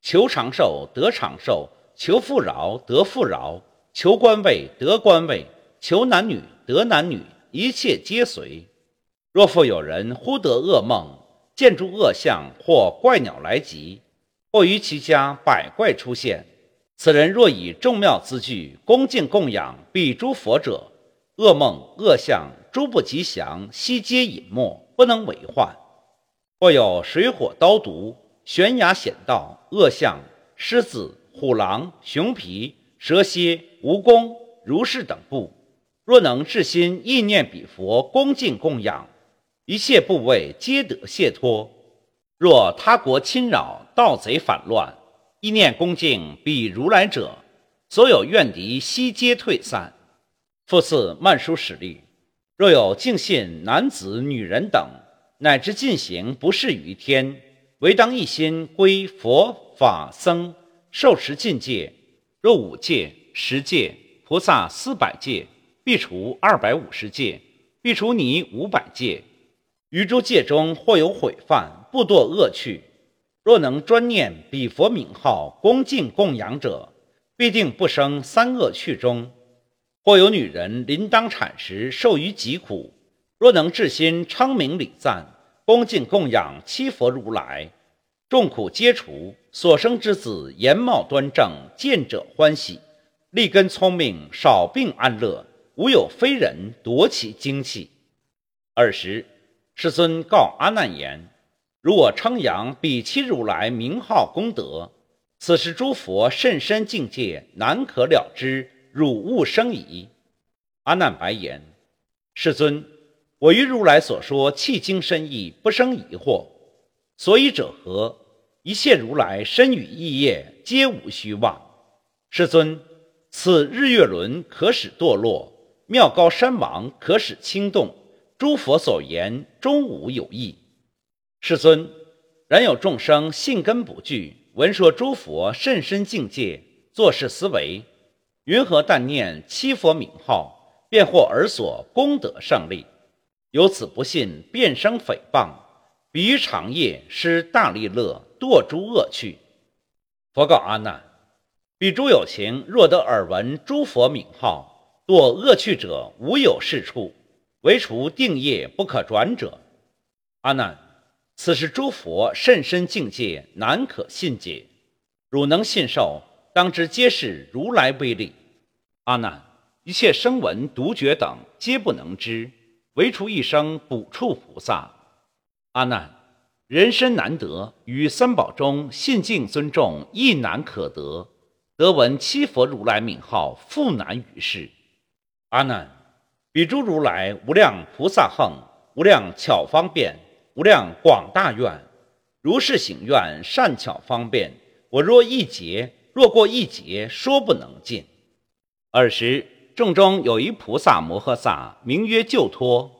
求长寿得长寿，求富饶得富饶，求官位得官位，求男女得男女，一切皆随。若复有人忽得噩梦，见诸恶相或怪鸟来集，或于其家百怪出现，此人若以众妙资具恭敬供养彼诸佛者，噩梦恶相诸不吉祥，悉皆隐没。不能为患，或有水火刀毒、悬崖险道、恶相、狮子、虎狼、熊皮、蛇蝎、蜈蚣、如是等部，若能至心意念彼佛，恭敬供养，一切部位皆得解脱。若他国侵扰、盗贼反乱，意念恭敬彼如来者，所有怨敌悉皆退散。复次，曼殊室利。若有敬信男子、女人等，乃至进行不适于天，唯当一心归佛法僧，受持禁戒。若五戒、十戒，菩萨四百戒，必除二百五十戒，必除你五百戒。于诸戒中或有毁犯，不堕恶趣。若能专念彼佛名号，恭敬供养者，必定不生三恶趣中。或有女人临当产时受于疾苦，若能至心称名礼赞，恭敬供养七佛如来，众苦皆除，所生之子颜貌端正，见者欢喜，立根聪明，少病安乐，无有非人夺其精气。尔时，世尊告阿难言：如我称扬彼七如来名号功德，此时诸佛甚深境界，难可了之。汝勿生疑。阿难白言：“世尊，我于如来所说契经深意，不生疑惑。所以者何？一切如来身语意业，皆无虚妄。世尊，此日月轮可使堕落，妙高山王可使轻动。诸佛所言，终无有异。世尊，然有众生信根不具，闻说诸佛甚深境界，做事思维。”云何但念七佛名号，便获尔所功德胜利？由此不信，便生诽谤。比于长夜失大利乐，堕诸恶趣。佛告阿难：彼诸有情若得耳闻诸佛名号，堕恶趣者，无有是处，唯除定业不可转者。阿难，此是诸佛甚深境界，难可信解。汝能信受？当知皆是如来威力。阿难，一切声闻独觉等皆不能知，唯除一生补处菩萨。阿难，人身难得，于三宝中信敬尊重亦难可得。得闻七佛如来名号，复难于世。阿难，彼诸如来无量菩萨横，无量巧方便，无量广大愿，如是行愿善巧方便。我若一劫。若过一劫，说不能尽。尔时，众中有一菩萨摩诃萨，名曰救脱，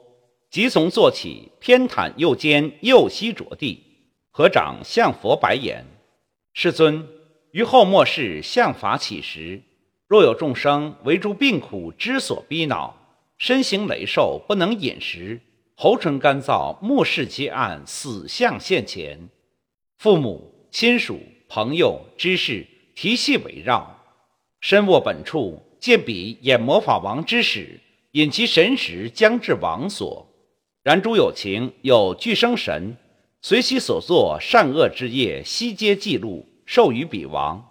即从坐起，偏袒右肩，右膝着地，合掌向佛白言：“世尊，于后末世向法起时，若有众生为诸病苦之所逼恼，身形雷受，不能饮食，喉唇干燥，目视皆暗，死相现前。父母亲属朋友知识提系围绕，身卧本处，见彼演魔法王之使，引其神识将至王所。然诸有情有具生神，随其所作善恶之业，悉皆记录，授予彼王。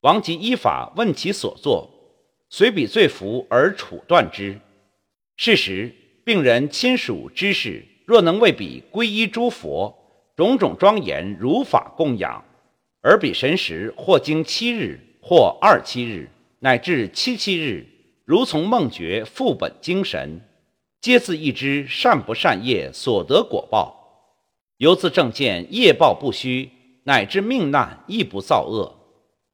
王即依法问其所作，随彼罪服而处断之。是时。病人亲属之事，若能为彼皈依诸佛，种种庄严如法供养，而彼神识或经七日，或二七日，乃至七七日，如从梦觉复本精神，皆自一知善不善业所得果报，由此正见业报不虚，乃至命难亦不造恶。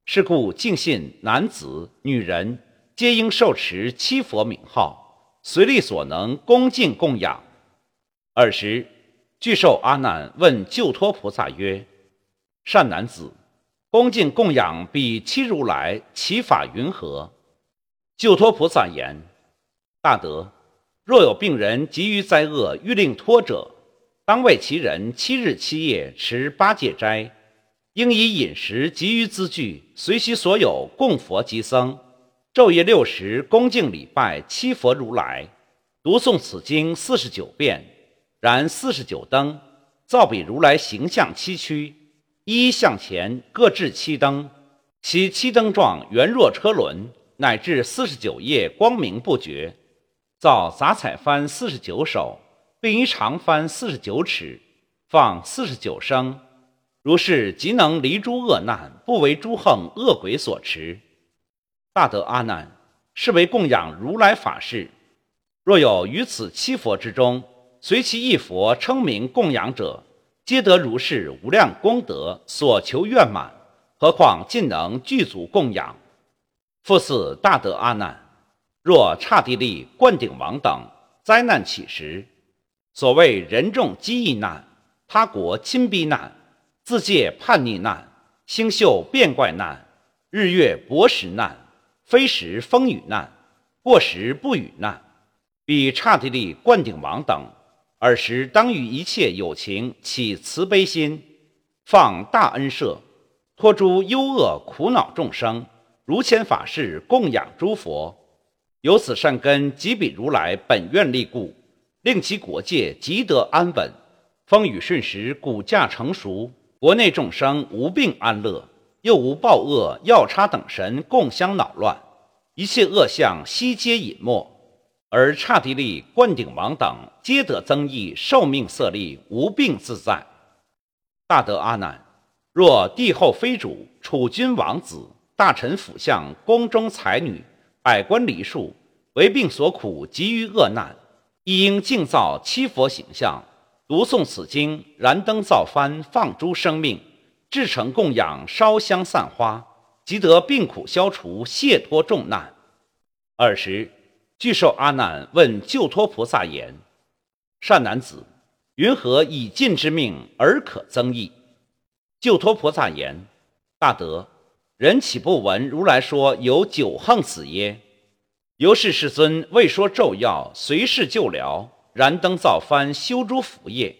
是故敬信男子、女人，皆应受持七佛名号。随力所能，恭敬供养。尔时，具寿阿难问救脱菩萨曰：“善男子，恭敬供养彼七如来，其法云何？”救脱菩萨言：“大德，若有病人急于灾厄，欲令脱者，当为其人七日七夜持八戒斋，应以饮食急于资具，随其所有供佛及僧。”昼夜六时，恭敬礼拜七佛如来，读诵此经四十九遍，燃四十九灯，造彼如来形象七躯，一向前各置七灯，其七灯状圆若车轮，乃至四十九夜光明不绝。造杂彩幡四十九首，并一长幡四十九尺，放四十九声。如是即能离诸恶难，不为诸横恶鬼所持。大德阿难，是为供养如来法事。若有于此七佛之中，随其一佛称名供养者，皆得如是无量功德，所求愿满。何况尽能具足供养？复次，大德阿难，若刹帝利、灌顶王等灾难起时，所谓人众饥疫难、他国侵逼难、自界叛逆难、星宿变怪难、日月薄食难。非时风雨难，过时不雨难，比刹帝利、灌顶王等，尔时当与一切有情起慈悲心，放大恩舍，托诸忧恶苦恼众生，如前法事供养诸佛，由此善根即彼如来本愿力故，令其国界即得安稳，风雨顺时，骨架成熟，国内众生无病安乐。又无暴恶药叉等神共相恼乱，一切恶相悉皆隐没，而刹帝利、灌顶王等皆得增益，寿命色力，无病自在。大德阿难，若帝后妃主、储君王子、大臣辅相、宫中才女、百官梨树为病所苦，急于恶难，亦应敬造七佛形象，读诵此经，燃灯造幡，放诸生命。至诚供养，烧香散花，即得病苦消除，解脱重难。尔时，具寿阿难问救脱菩萨言：“善男子，云何以尽之命而可增益？”救脱菩萨言：“大德，人岂不闻如来说有九横死耶？由是世尊未说咒药，随事救疗，燃灯造幡，修诸福业，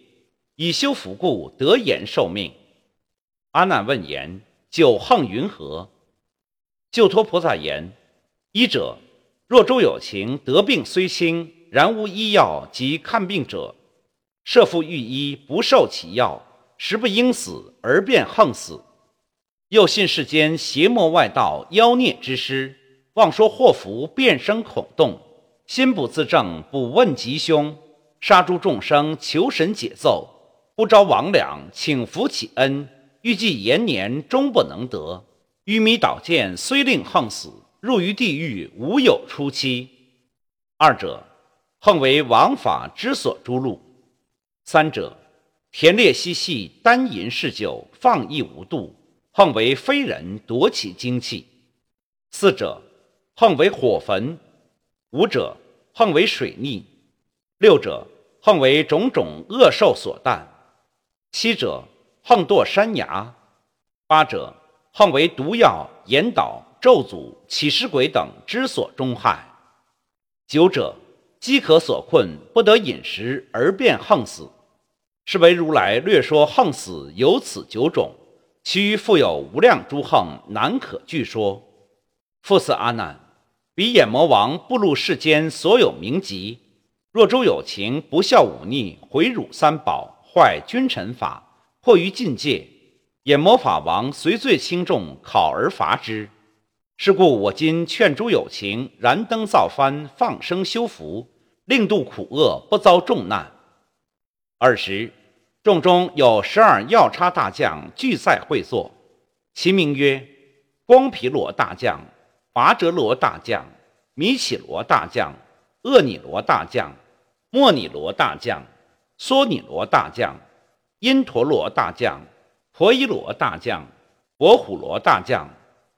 以修福故得延寿命。”阿难问言：“九横云何？”救脱菩萨言：“医者，若诸有情得病虽轻，然无医药及看病者，设复御医不受其药，实不应死而便横死。又信世间邪魔外道妖孽之师，妄说祸福，变生恐动，心不自正，不问吉凶，杀诸众生，求神解奏，不招魍魉，请福启恩。”欲计延年终不能得，愚迷导见虽令横死，入于地狱无有出期。二者，横为王法之所诛戮；三者，田猎嬉戏，单淫嗜酒，放逸无度，横为非人夺其精气；四者，横为火焚；五者，横为水逆；六者，横为种种恶兽所啖；七者。横堕山崖，八者横为毒药、引导、咒诅、起尸鬼等之所中害；九者饥渴所困，不得饮食而便横死，是为如来略说横死有此九种，其余复有无量诸横，难可具说。复次阿难，彼眼魔王步入世间，所有名籍，若诸有情不孝忤逆，毁辱三宝，坏君臣法，迫于境界，眼魔法王随罪轻重，考而罚之。是故我今劝诸有情燃灯造幡，放生修福。令度苦厄，不遭重难。二十众中有十二要叉大将俱在会坐，其名曰：光毗罗大将、跋折罗大将、弥起罗大将、厄尼罗大将、莫尼罗大将、梭尼罗大将、因陀罗大将、婆伊罗大将、博虎罗大将、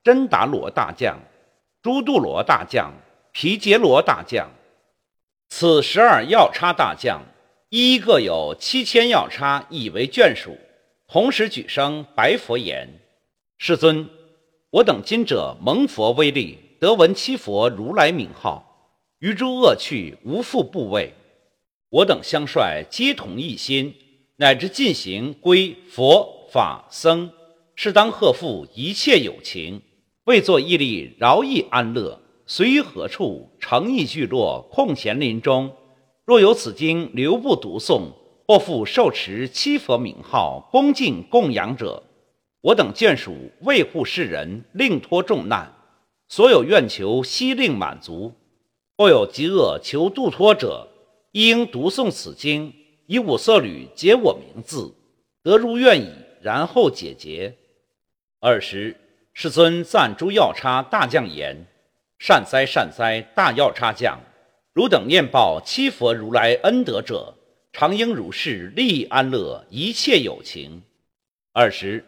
真达罗大将、朱度罗大将、皮杰罗大将。此十二药叉大将，一各有七千药叉，以为眷属。同时举声白佛言：“世尊，我等今者蒙佛威力，得闻七佛如来名号，于诸恶趣无复怖畏。我等相率皆同一心，乃至进行归佛法僧，是当贺复一切有情，为作义力，饶益安乐。”随于何处，诚意聚落，空闲林中，若有此经留不读诵，或复受持七佛名号，恭敬供养者，我等眷属为护世人，令脱重难，所有愿求悉令满足。若有饥饿求度脱者，应读诵此经，以五色缕解我名字，得如愿矣。然后解结。尔时，世尊赞诸药叉大将言。善哉善哉，大药叉将，汝等念报七佛如来恩德者，常应如是利益安乐一切有情。二十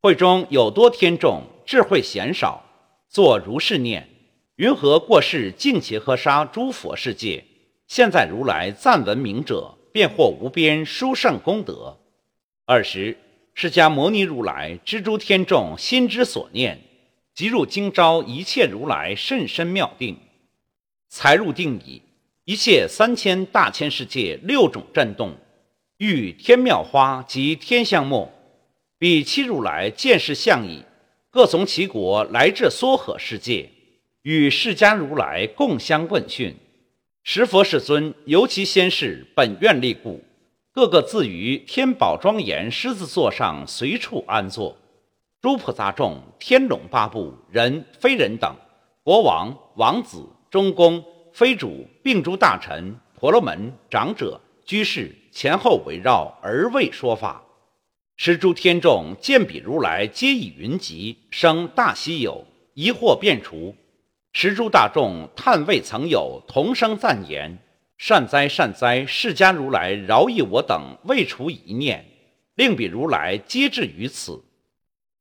会中有多天众，智慧贤少，作如是念：云何过世净劫河沙诸佛世界？现在如来赞闻名者，便获无边殊胜功德。二十释迦牟尼如来知诸天众心之所念。即入今朝一切如来甚深妙定，才入定矣。一切三千大千世界六种震动，遇天妙花及天香末，比七如来见识相矣。各从其国来至娑诃世界，与释迦如来共相问讯。十佛世尊由其先世本愿力故，个个自于天宝庄严狮子座上随处安坐。诸菩萨众、天龙八部、人非人等，国王、王子、中宫、妃主，并诸大臣、婆罗门、长者、居士，前后围绕而为说法。十诸天众见彼如来，皆以云集，生大希有，疑惑便除。十诸大众叹未曾有，同声赞言：善哉善哉！释迦如来饶益我等，未除一念，令彼如来皆至于此。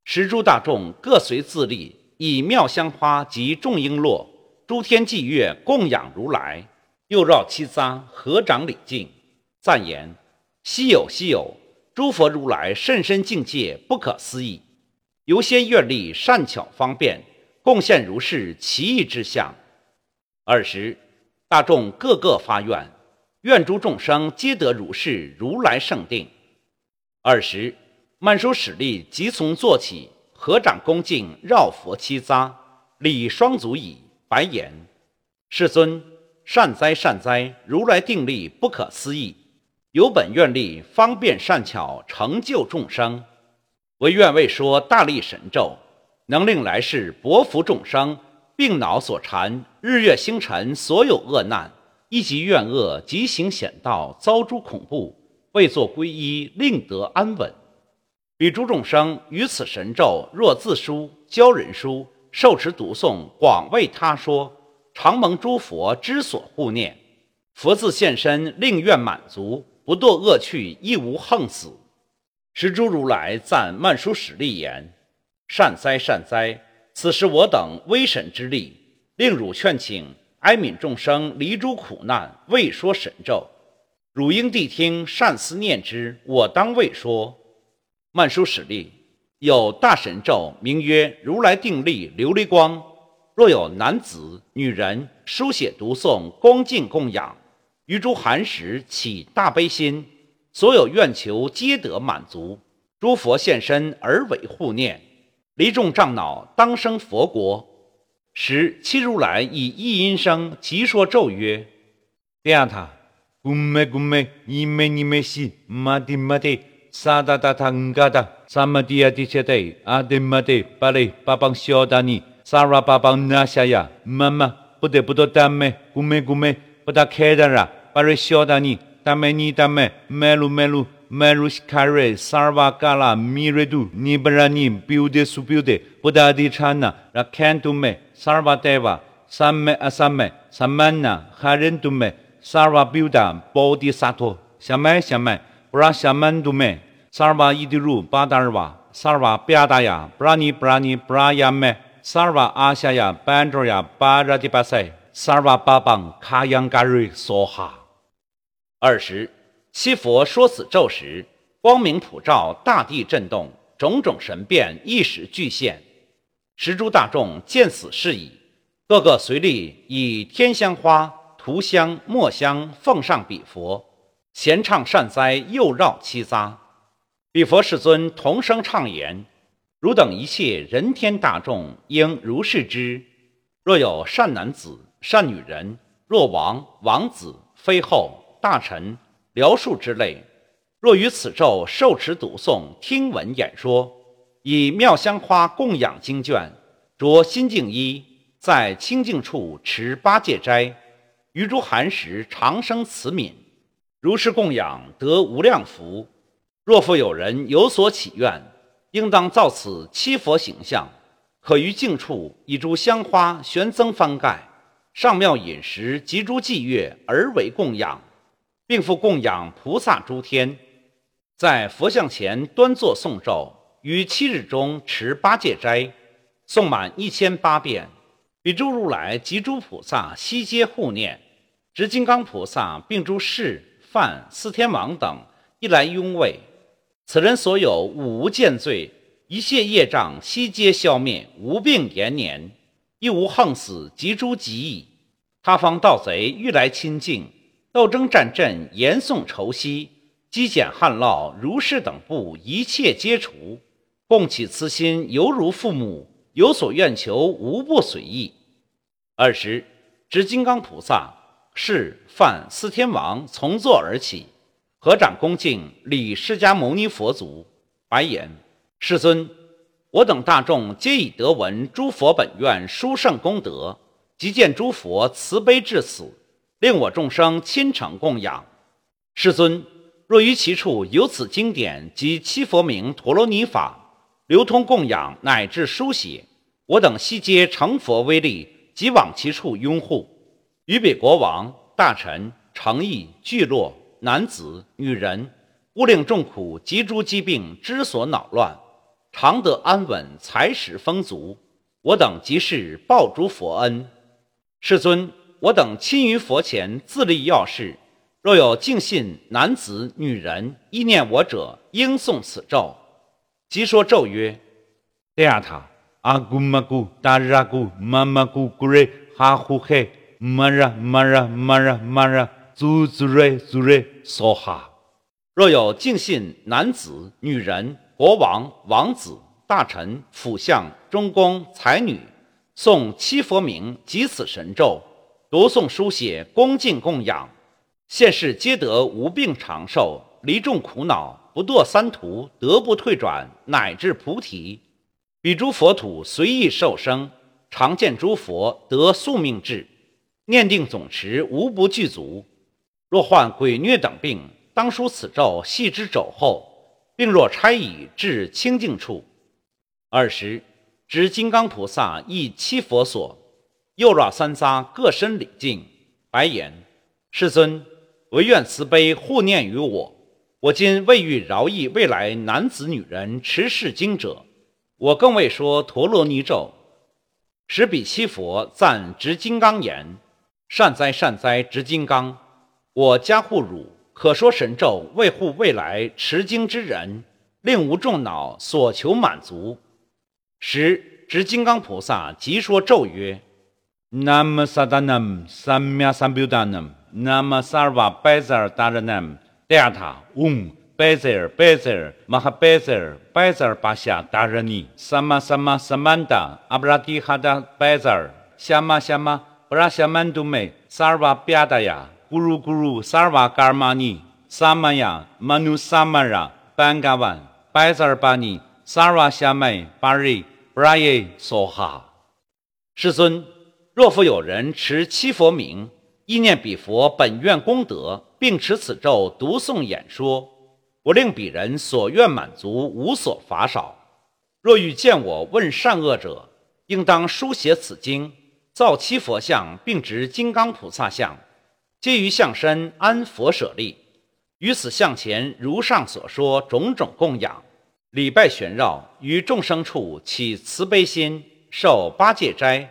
十诸大众各随自力，以妙香花及众璎珞、诸天伎乐供养如来，又绕七匝，合掌礼敬，赞言：稀有稀有！诸佛如来甚深境界，不可思议。由先愿力善巧方便，贡献如是奇异之相。尔时，大众个个发愿，愿诸众生皆得如是如来圣定。尔时。曼殊使力即从坐起，合掌恭敬，绕佛七匝，礼双足以，白言：“世尊，善哉善哉！如来定力不可思议，有本愿力，方便善巧，成就众生。唯愿为说大力神咒，能令来世薄福众生，病恼所缠，日月星辰所有恶难，一及怨恶，即行险道，遭诸恐怖，未作皈依，令得安稳。”彼诸众生于此神咒，若自书教人书，受持读诵，广为他说，常蒙诸佛之所护念。佛自现身，令愿满足，不堕恶趣，亦无横死。时诸如来赞曼殊使力言：“善哉善哉！此时我等威神之力，令汝劝请哀悯众生离诸苦难，未说神咒。汝应谛听，善思念之。我当未说。”曼殊使力有大神咒，名曰如来定力琉璃光。若有男子、女人书写读诵恭敬供养，于诸寒食起大悲心，所有愿求皆得满足。诸佛现身而为护念，离众障恼，当生佛国。时七如来以一音声即说咒曰：“第二塔，咕咩咕咩，一咩一咩西，玛地玛地，萨达达塔五嘎达，萨玛地亚地切地，阿地玛地，巴雷巴邦小达尼，萨拉巴邦那夏呀，妈妈不得不得达咩，咕咩咕咩，不达开达啦，巴雷小达尼，达咩尼达咩，咩路咩路。” Maruskare Sarvakala Miredu Nibrani Builde Subuilde Buddhadi Chana Rakantume Sarvadeva Samme Asame Samana Harentume Sarva Buddha Bodhisattva Shame Shame Brahshamandume Sarva Idiru Badarva Sarva Pyadaya Brani Brani Brayame Sarva Asaya Bandraya Baradipase Sarva Babang Kayangari Soha 二十七佛说此咒时，光明普照，大地震动，种种神变一时俱现。十诸大众见此事矣，个个随力以天香花、涂香、墨香奉上彼佛，咸唱善哉，又绕七匝。彼佛世尊同声唱言：“汝等一切人天大众，应如是知：若有善男子、善女人，若王、王子、妃后、大臣。”疗数之类，若于此咒受持读诵、听闻演说，以妙香花供养经卷，着心净衣，在清净处持八戒斋，于诸寒食长生慈悯，如是供养得无量福。若复有人有所祈愿，应当造此七佛形象，可于净处以诸香花悬增翻盖，上妙饮食及诸祭乐而为供养。并复供养菩萨诸天，在佛像前端坐诵咒，于七日中持八戒斋，诵满一千八遍。比诸如来及诸菩萨悉皆护念，执金刚菩萨并诸释、梵、四天王等一来拥卫。此人所有五无见罪，一切业障悉皆消灭，无病延年，亦无横死及诸疾疫。他方盗贼欲来亲近。斗争战阵，严宋仇息，积减旱涝，如是等部，一切皆除。共起慈心，犹如父母，有所愿求，无不随意。尔时，执金刚菩萨、是、梵、四天王从座而起，合掌恭敬礼释迦牟尼佛足，白言：“世尊，我等大众皆已得闻诸佛本愿殊胜功德，即见诸佛慈悲至此。”令我众生亲诚供养，世尊，若于其处有此经典及七佛名陀罗尼法，流通供养乃至书写，我等悉皆成佛威力，即往其处拥护。于彼国王、大臣、诚意、聚落、男子、女人，勿令众苦及诸疾病之所恼乱，常得安稳，财始丰足。我等即是报诸佛恩，世尊。我等亲于佛前自立要事，若有敬信男子、女人意念我者，应诵此咒。即说咒曰：第二塔阿古玛古达拉古玛玛古古瑞哈呼嘿玛拉玛拉玛拉玛拉祖祖瑞祖瑞梭哈。若有敬信男子、女人、国王、王子、大臣、辅相、中宫、才女，诵七佛名及此神咒。读诵书写，恭敬供养，现世皆得无病长寿，离众苦恼，不堕三途，得不退转，乃至菩提。彼诸佛土随意受生，常见诸佛得宿命智，念定总持无不具足。若患鬼疟等病，当书此咒，系之肘后，并若差矣至清净处。尔时，执金刚菩萨亦七佛所。右绕三匝各身礼敬，白言：“世尊，唯愿慈悲护念于我。我今未欲饶益未来男子女人持是经者，我更未说陀罗尼咒。十彼七佛赞执金刚言：善哉善哉，执金刚！我加护汝，可说神咒，为护未来持经之人，令无众恼，所求满足。时执金刚菩萨即说咒曰。” Nam Sadanam Samya Sambuddhanam nama sarva bezar daranam data um baezer baezer maha bezer baezer basya darani sama sama samanda abrati hada baezer shama shama brashamandume sarva pyadaya guru guru sarva karmani samaya manu samara bangavan bezer bani sarva shamai bari braye soha 世尊，若复有人持七佛名，意念彼佛本愿功德，并持此咒读诵演说，我令彼人所愿满足，无所乏少。若欲见我问善恶者，应当书写此经，造七佛像，并执金刚菩萨像，皆于相身安佛舍利，于此像前如上所说种种供养，礼拜旋绕，于众生处起慈悲心。受八戒斋，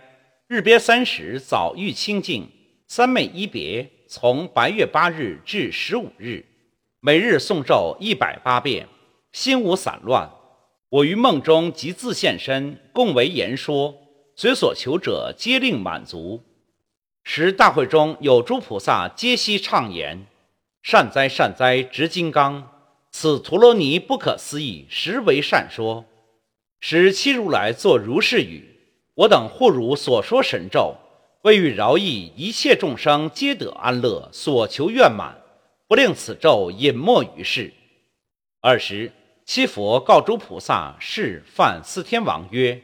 日别三时早遇清净，三昧一别，从白月八日至十五日，每日诵咒一百八遍，心无散乱。我于梦中即自现身，共为言说，随所求者皆令满足。时大会中有诸菩萨皆悉畅言：善哉善哉，执金刚，此陀罗尼不可思议，实为善说。使七如来作如是语：我等护汝所说神咒，为欲饶益一切众生，皆得安乐，所求愿满，不令此咒隐没于世。尔时，七佛告诸菩萨、是梵、四天王曰：“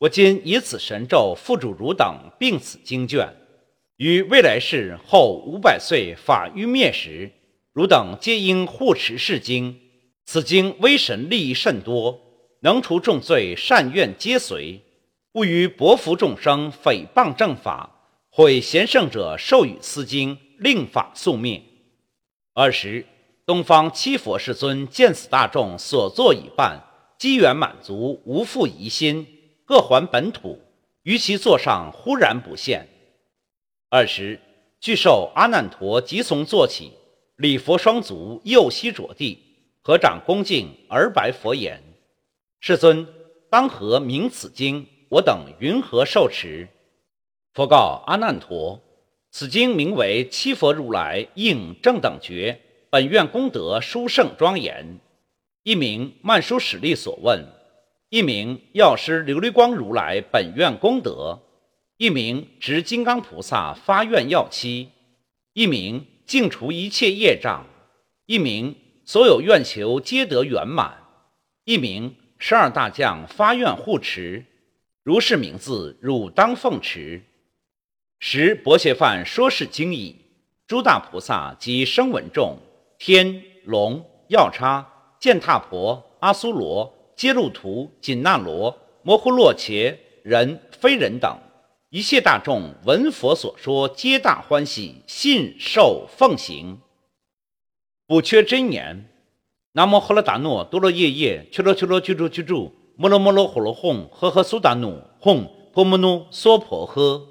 我今以此神咒付嘱汝等，并此经卷，于未来世后五百岁法欲灭时，汝等皆应护持是经。此经威神利益甚多。”能除重罪，善愿皆随；勿于薄福众生，诽谤正法，毁贤圣者，授予斯经，令法速灭。二时，东方七佛世尊见此大众所作已办，机缘满足，无复疑心，各还本土。于其座上忽然不现。二时，具受阿难陀即从坐起，礼佛双足，右膝着地，合掌恭敬，而白佛言。世尊，当何名此经？我等云何受持？佛告阿难陀：此经名为七佛如来应正等觉本愿功德殊胜庄严。一名曼殊室利所问，一名药师琉璃光如来本愿功德，一名执金刚菩萨发愿要期，一名净除一切业障，一名所有愿求皆得圆满，一名。十二大将发愿护持，如是名字，汝当奉持。时薄伽梵说是经已，诸大菩萨及声闻众、天龙、药叉、践踏婆、阿苏罗、揭路图、紧那罗、摩诃洛伽、人非人等一切大众闻佛所说，皆大欢喜，信受奉行，不缺真言。南无喝罗达诺多罗夜夜，去啰去罗居住居住，摩罗摩罗呼罗哄，呵呵苏达努哄，婆摩努娑婆诃。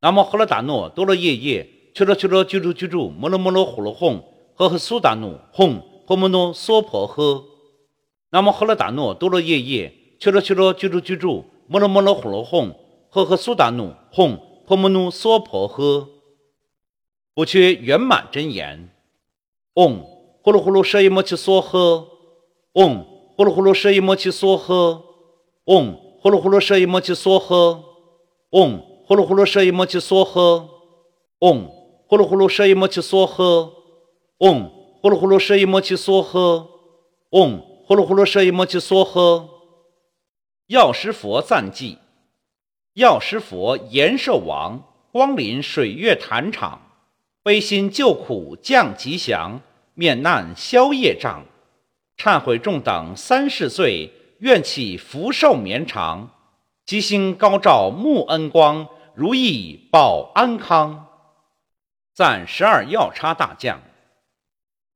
南无喝罗达诺多罗夜夜，去罗去罗居住居住，摩罗摩罗呼罗哄，呵呵苏达努哄，婆摩努娑婆诃。南无喝罗达诺多罗夜夜，去罗去罗居住居住，摩罗摩罗呼罗哄，呵呵苏达努哄，婆摩努娑婆诃。不缺圆满真言，嗡。呼噜呼噜舍伊摩契梭诃，嗡！呼噜呼噜舍一摩契梭诃，嗡！呼噜呼噜舍一摩契梭诃，嗡！呼噜呼噜舍一摩契梭诃，嗡！呼噜呼噜舍一摩契梭诃，嗡！呼噜呼噜舍一摩契梭诃，嗡！呼噜呼噜舍一摩契梭诃。药师佛赞记：药师佛延寿王光临水月坛场，悲心救苦降吉祥。免难消业障，忏悔众等三世罪，愿起福寿绵长，吉星高照沐恩光，如意保安康。赞十二药叉大将，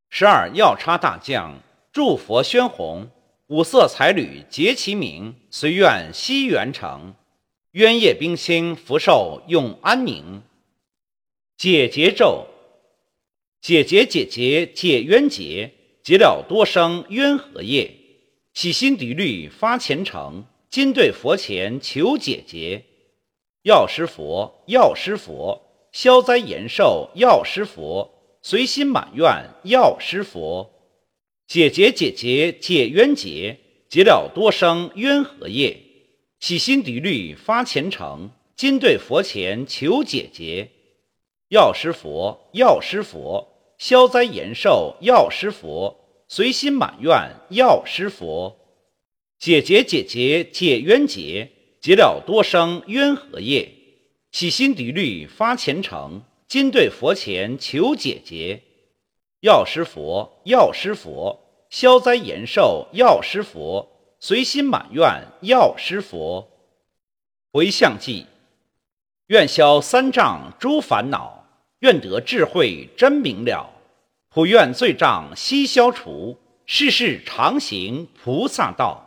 十二药叉大将，祝佛宣弘，五色彩缕结其名，随愿悉圆成，冤业冰清，福寿永安宁。解结咒。解结解结解冤结，结了多生冤和业，起心涤虑发虔诚，今对佛前求解结。药师佛，药师佛，消灾延寿药师佛，随心满愿药师佛，解结解结解冤结，结了多生冤和业，起心涤虑发虔诚，今对佛前求解结。药师佛，药师佛，消灾延寿药师佛，随心满愿药师佛，解结解结解冤结，结了多生冤和业，起心涤虑发虔诚，今对佛前求解结。药师佛，药师佛，消灾延寿药师佛，随心满愿药师佛，回向记，愿消三障诸烦恼。愿得智慧真明了，普愿罪障悉消除，世世常行菩萨道。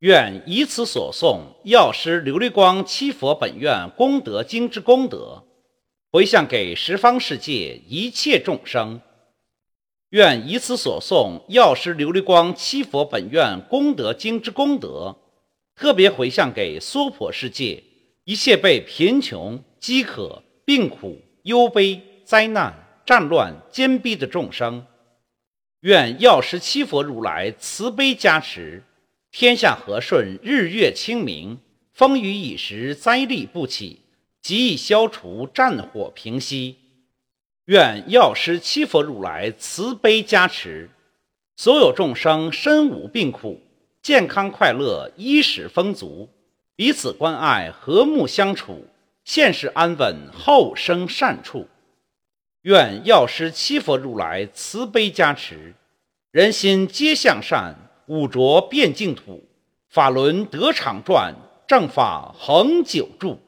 愿以此所诵药师琉璃光七佛本愿功德经之功德，回向给十方世界一切众生。愿以此所诵药师琉璃光七佛本愿功德经之功德，特别回向给娑婆世界一切被贫穷、饥渴、病苦。忧悲、灾难、战乱、坚逼的众生，愿药师七佛如来慈悲加持，天下和顺，日月清明，风雨已时，灾厉不起，极易消除，战火平息。愿药师七佛如来慈悲加持，所有众生身无病苦，健康快乐，衣食丰足，彼此关爱，和睦相处。现世安稳，后生善处。愿药师七佛如来慈悲加持，人心皆向善，五浊变净土，法轮得常转，正法恒久住。